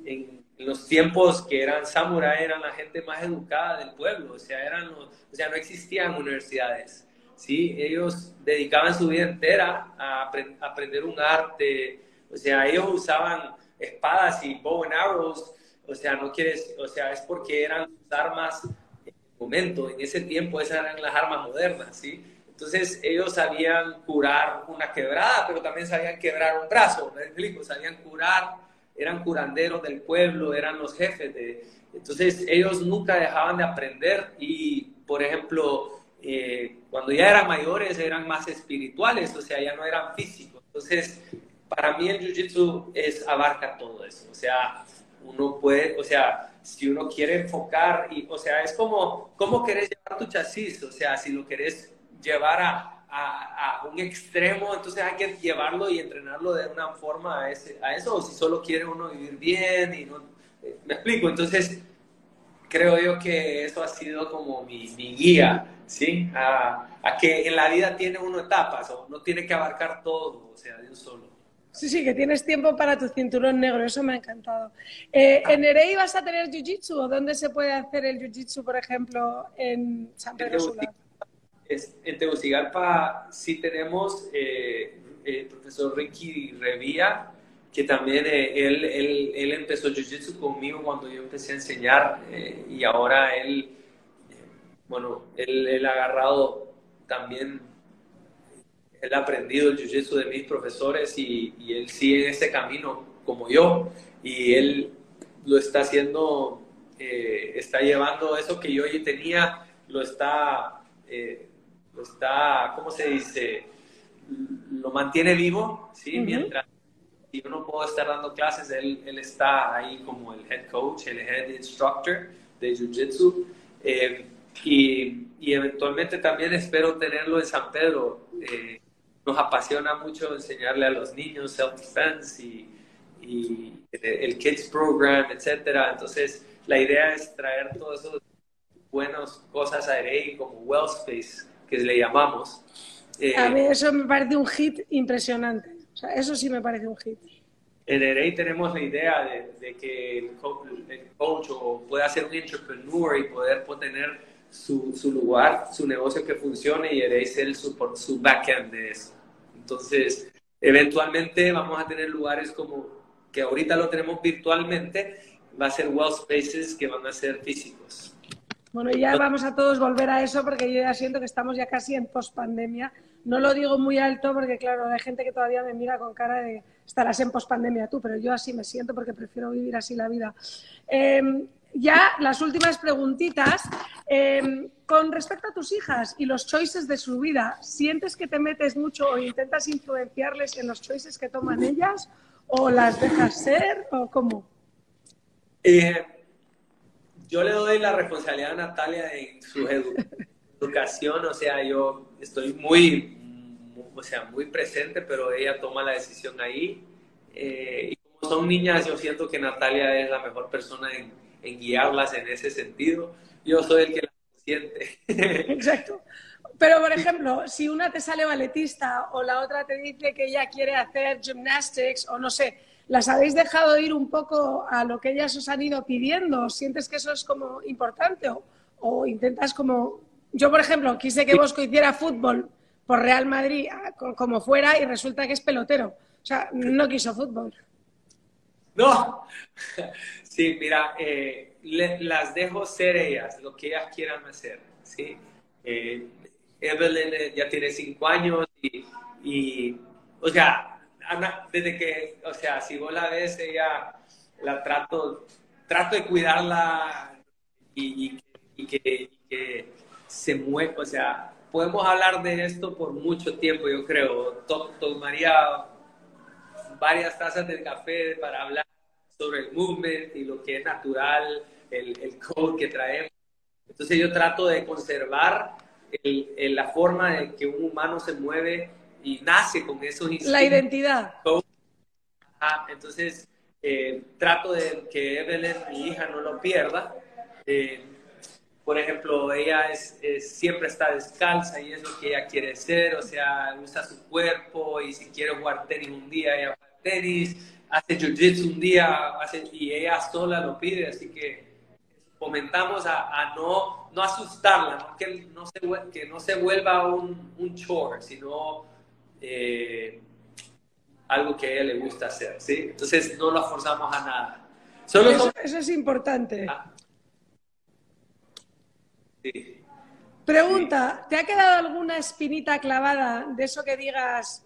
en los tiempos que eran samurái eran la gente más educada del pueblo, o sea, eran o sea, no existían universidades, ¿sí? Ellos dedicaban su vida entera a, aprender un arte, o sea, ellos usaban espadas y bow and arrows, o sea, no quieres, o sea, es porque eran armas en el momento, en ese tiempo esas eran las armas modernas, ¿sí? Entonces ellos sabían curar una quebrada, pero también sabían quebrar un brazo, ¿me explico? Sabían curar, eran curanderos del pueblo, eran los jefes de... Entonces ellos nunca dejaban de aprender y, por ejemplo, eh, cuando ya eran mayores eran más espirituales, o sea, ya no eran físicos. Entonces, para mí el Jiu-Jitsu es, abarca todo eso, o sea, uno puede, o sea, si uno quiere enfocar, y, o sea, es como, ¿cómo querés llevar tu chasis? O sea, si lo querés llevar a, a, un extremo, entonces hay que llevarlo y entrenarlo de una forma a, ese, a eso, o si solo quiere uno vivir bien y no, eh, me explico, entonces creo yo que eso ha sido como mi, mi guía, ¿sí? A, a, que en la vida tiene uno etapas, o no tiene que abarcar todo, o sea, de un solo. Sí, sí, que tienes tiempo para tu cinturón negro, eso me ha encantado. Eh, ¿En Erei vas a tener Jiu-Jitsu o dónde se puede hacer el Jiu-Jitsu, por ejemplo, en San Pedro Sula? En Tegucigalpa sí tenemos eh, el profesor Ricky Revilla, que también eh, él, él, él, empezó Jiu-Jitsu conmigo cuando yo empecé a enseñar eh, y ahora él, bueno, él, él, ha agarrado también, él ha aprendido el Jiu-Jitsu de mis profesores y, y, él sigue ese camino como yo y él lo está haciendo, está llevando eso que yo tenía, lo está está, ¿cómo se dice? Lo mantiene vivo, ¿sí? Mientras yo no puedo estar dando clases, él, él, está ahí como el head coach, el head instructor de Jiu-Jitsu. Eh, y, y, eventualmente también espero tenerlo en San Pedro. Eh, nos apasiona mucho enseñarle a los niños self-defense y, y el Kids Program, etcétera. Entonces, la idea es traer todas esas buenas cosas a Erey como Wellspace, que le llamamos. a mí eso me parece un hit impresionante. O sea, eso sí me parece un hit. En EREI tenemos la idea de, que el, coach pueda ser un entrepreneur y poder tener su, su, lugar, su negocio que funcione y EREI ser su, su backend de eso. Entonces, eventualmente vamos a tener lugares como que ahorita lo tenemos virtualmente, va a ser well spaces que van a ser físicos. Bueno, ya vamos a todos volver a eso porque yo ya siento que estamos ya casi en post pandemia. No lo digo muy alto porque, claro, hay gente que todavía me mira con cara de estarás en pospandemia tú, pero yo así me siento porque prefiero vivir así la vida. Em, ya las últimas preguntitas. Em, con respecto a tus hijas y los choices de su vida, ¿sientes que te metes mucho o intentas influenciarles en los choices que toman ellas? ¿O las dejas ser? ¿O cómo? Eh, yo le doy la responsabilidad a Natalia en su educación, o sea, yo estoy muy o sea, muy presente, pero ella toma la decisión ahí. Eh, y como son niñas, yo siento que Natalia es la mejor persona en, guiarlas en ese sentido. Yo soy el que la siente. Exacto. Pero, por ejemplo, si una te sale balletista o la otra te dice que ella quiere hacer gymnastics o no sé, ¿las habéis dejado ir un poco a lo que ellas os han ido pidiendo? ¿Sientes que eso es como importante o, o intentas como... Yo, por ejemplo, quise que Bosco hiciera fútbol por Real Madrid como fuera y resulta que es pelotero. O sea, no quiso fútbol. No, sí, mira, eh, las dejo ser ellas, lo que ellas quieran hacer. ¿sí? Eh, Evelyn eh, ya tiene cinco años y, o sea, desde que, o sea, si vos la ves, ella la trato, trato de cuidarla y, que, y que se mueva, o sea, podemos hablar de esto por mucho tiempo, yo creo. Tomaría varias tazas de café para hablar sobre el movement y lo que es natural, el, el code que traemos. Entonces yo trato de conservar el, la forma de que un humano se mueve y nace con esos instintos. La identidad. entonces eh, trato de que Evelyn, mi hija, no lo pierda. Eh, por ejemplo, ella es, siempre está descalza y es lo que ella quiere ser, o sea, usa su cuerpo y si quiere jugar tenis un día, ella juega tenis, hace jiu-jitsu un día y ella sola lo pide, así que comentamos a, no, no asustarla, Que, no se, que no se vuelva un, un chore, sino eh, algo que a ella le gusta hacer, ¿sí? Entonces no la forzamos a nada. Solo eso, es importante. Ah, Pregunta, ¿te ha quedado alguna espinita clavada de eso que digas,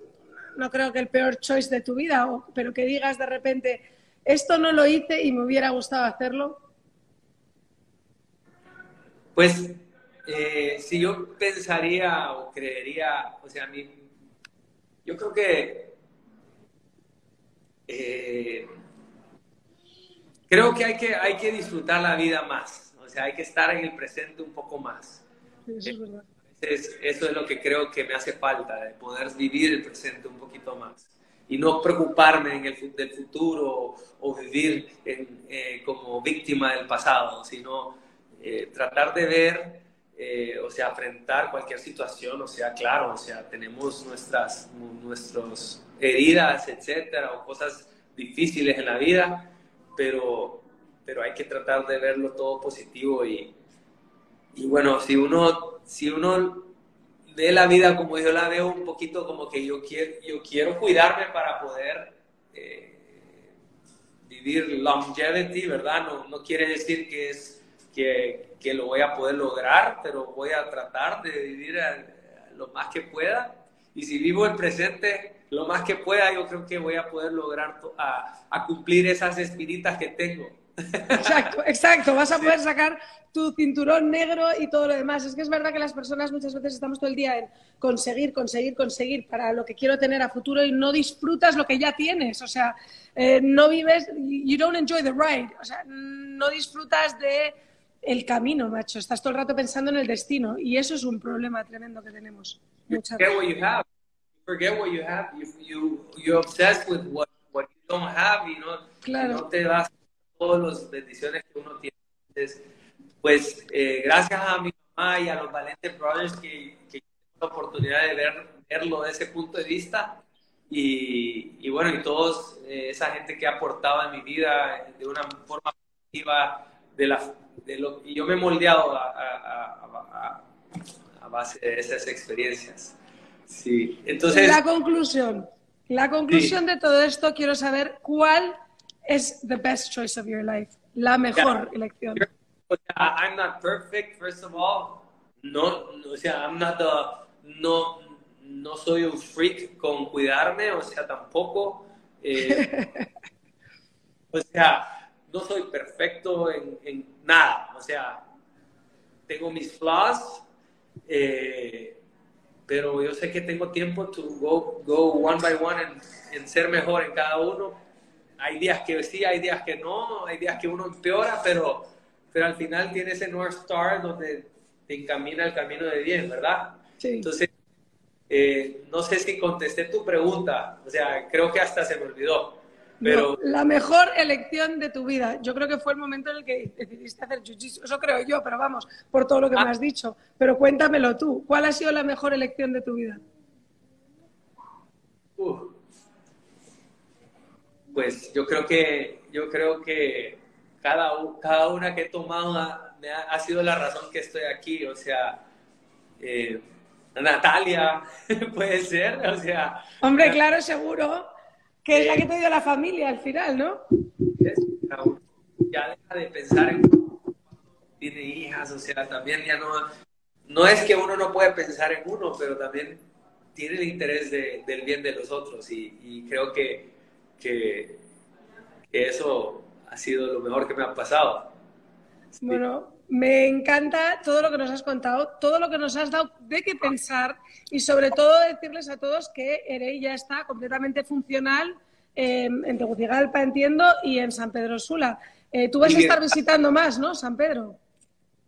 no creo que el peor choice de tu vida, pero que digas de repente, esto no lo hice y me hubiera gustado hacerlo? Pues eh, si yo pensaría o creería, o sea, a mí, yo creo que eh, creo que hay, que hay que disfrutar la vida más sea, hay que estar en el presente un poco más. eso, es verdad. eso es lo que creo que me hace falta, de poder vivir el presente un poquito más y no preocuparme en el del futuro o, vivir eh, como víctima del pasado, sino eh, tratar de ver, eh, o sea, enfrentar cualquier situación, o sea, claro, o sea, tenemos nuestras nuestros heridas, etcétera, o cosas difíciles en la vida, pero pero hay que tratar de verlo todo positivo y, y bueno, si uno, si uno ve la vida como yo la veo, un poquito como que yo quiero, yo quiero cuidarme para poder eh, vivir longevity, ¿verdad? No, no quiere decir que, es, que, que, lo voy a poder lograr, pero voy a tratar de vivir lo más que pueda. Y si vivo el presente lo más que pueda, yo creo que voy a poder lograr a, a cumplir esas espiritas que tengo. Exacto, exacto. Vas a poder sacar tu cinturón negro y todo lo demás. Es que es verdad que las personas muchas veces estamos todo el día en conseguir, conseguir, conseguir para lo que quiero tener a futuro y no disfrutas lo que ya tienes. O sea, eh, no vives, you don't enjoy the ride. O sea, no disfrutas de el camino, macho. Estás todo el rato pensando en el destino y eso es un problema tremendo que tenemos. Muchas forget what you have. Forget what you have. You, you, you're obsessed with what, what you don't have y no, no te das todas las bendiciones que uno tiene. Entonces, pues eh, gracias a mi mamá y a los Valente Brothers que, que la oportunidad de ver, verlo de ese punto de vista. Y, y bueno, y todos eh, esa gente que ha aportado en mi vida de una forma positiva, de la, de lo, y yo me he moldeado a, a, a, base de esas experiencias. Sí, entonces... La conclusión, la conclusión de todo esto, quiero saber cuál es the best choice of your life, la mejor elección. I'm not perfect, first of all. No, o sea, I'm not the, no, no soy un freak con cuidarme, o sea, tampoco. Eh, o sea, no soy perfecto en, en, nada, o sea, tengo mis flaws, eh, pero yo sé que tengo tiempo to go, go one by one en, en ser mejor en cada uno. Hay días que sí, hay días que no, hay días que uno empeora, pero, pero al final tiene ese North Star donde te encamina el camino de bien, ¿verdad? Sí. Entonces, eh, no sé si contesté tu pregunta, o sea, creo que hasta se me olvidó. Pero... la mejor elección de tu vida. Yo creo que fue el momento en el que decidiste hacer jiu-jitsu. Eso creo yo, pero vamos, por todo lo que me ah. has dicho. Pero cuéntamelo tú. ¿Cuál ha sido la mejor elección de tu vida? Pues yo creo que, yo creo que cada, cada una que he tomado ha, ha, sido la razón que estoy aquí. O sea, eh, Natalia, puede ser, o sea... Hombre, claro, seguro, que es la que te dio la familia al final, ¿no? Ya deja de pensar en tiene hijas, o sea, también ya no... No es que uno no puede pensar en uno, pero también tiene el interés del bien de los otros y, creo que, que, eso ha sido lo mejor que me ha pasado. Bueno, me encanta todo lo que nos has contado, todo lo que nos has dado de qué pensar y sobre todo decirles a todos que EREI ya está completamente funcional en Tegucigalpa, entiendo, y en San Pedro Sula. Eh, tú vas a estar visitando más, ¿no? San Pedro.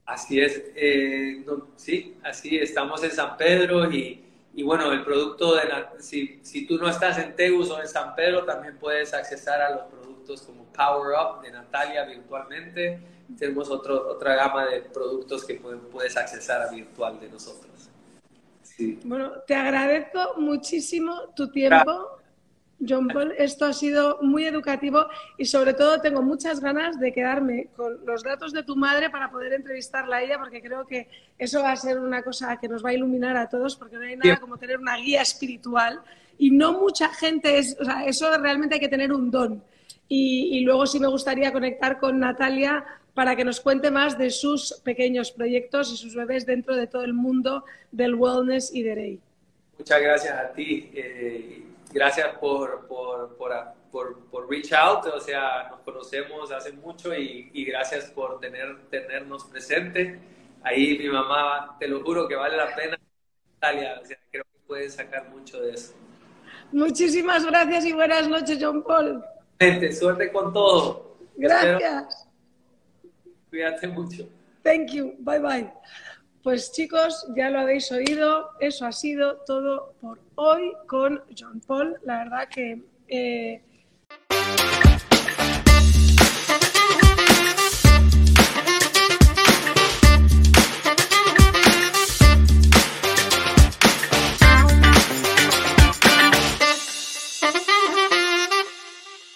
Así es, eh, sí, así estamos en San Pedro y, bueno, el producto de si, si, tú no estás en Tegus o en San Pedro, también puedes accesar a los productos como Power Up de Natalia virtualmente tenemos otro, otra gama de productos que puedes accesar a virtual de nosotros. Bueno, te agradezco muchísimo tu tiempo. John Paul, esto ha sido muy educativo y sobre todo tengo muchas ganas de quedarme con los datos de tu madre para poder entrevistarla a ella porque creo que eso va a ser una cosa que nos va a iluminar a todos porque no hay nada como tener una guía espiritual y no mucha gente es, o sea, eso realmente hay que tener un don. Y, y luego sí me gustaría conectar con Natalia para que nos cuente más de sus pequeños proyectos y sus bebés dentro de todo el mundo del wellness y de Rey. Muchas gracias a ti. Eh, gracias por, por, por, por, reach out. O sea, nos conocemos hace mucho y, y gracias por tener, tenernos presente. Ahí mi mamá, te lo juro que vale la pena. Italia, o sea, creo que puedes sacar mucho de eso. Muchísimas gracias y buenas noches, John Paul. Suerte con todo. Gracias. Cuídate mucho. Thank you. Bye bye. Pues chicos, ya lo habéis oído, eso ha sido todo por hoy con John Paul. La verdad que... Eh...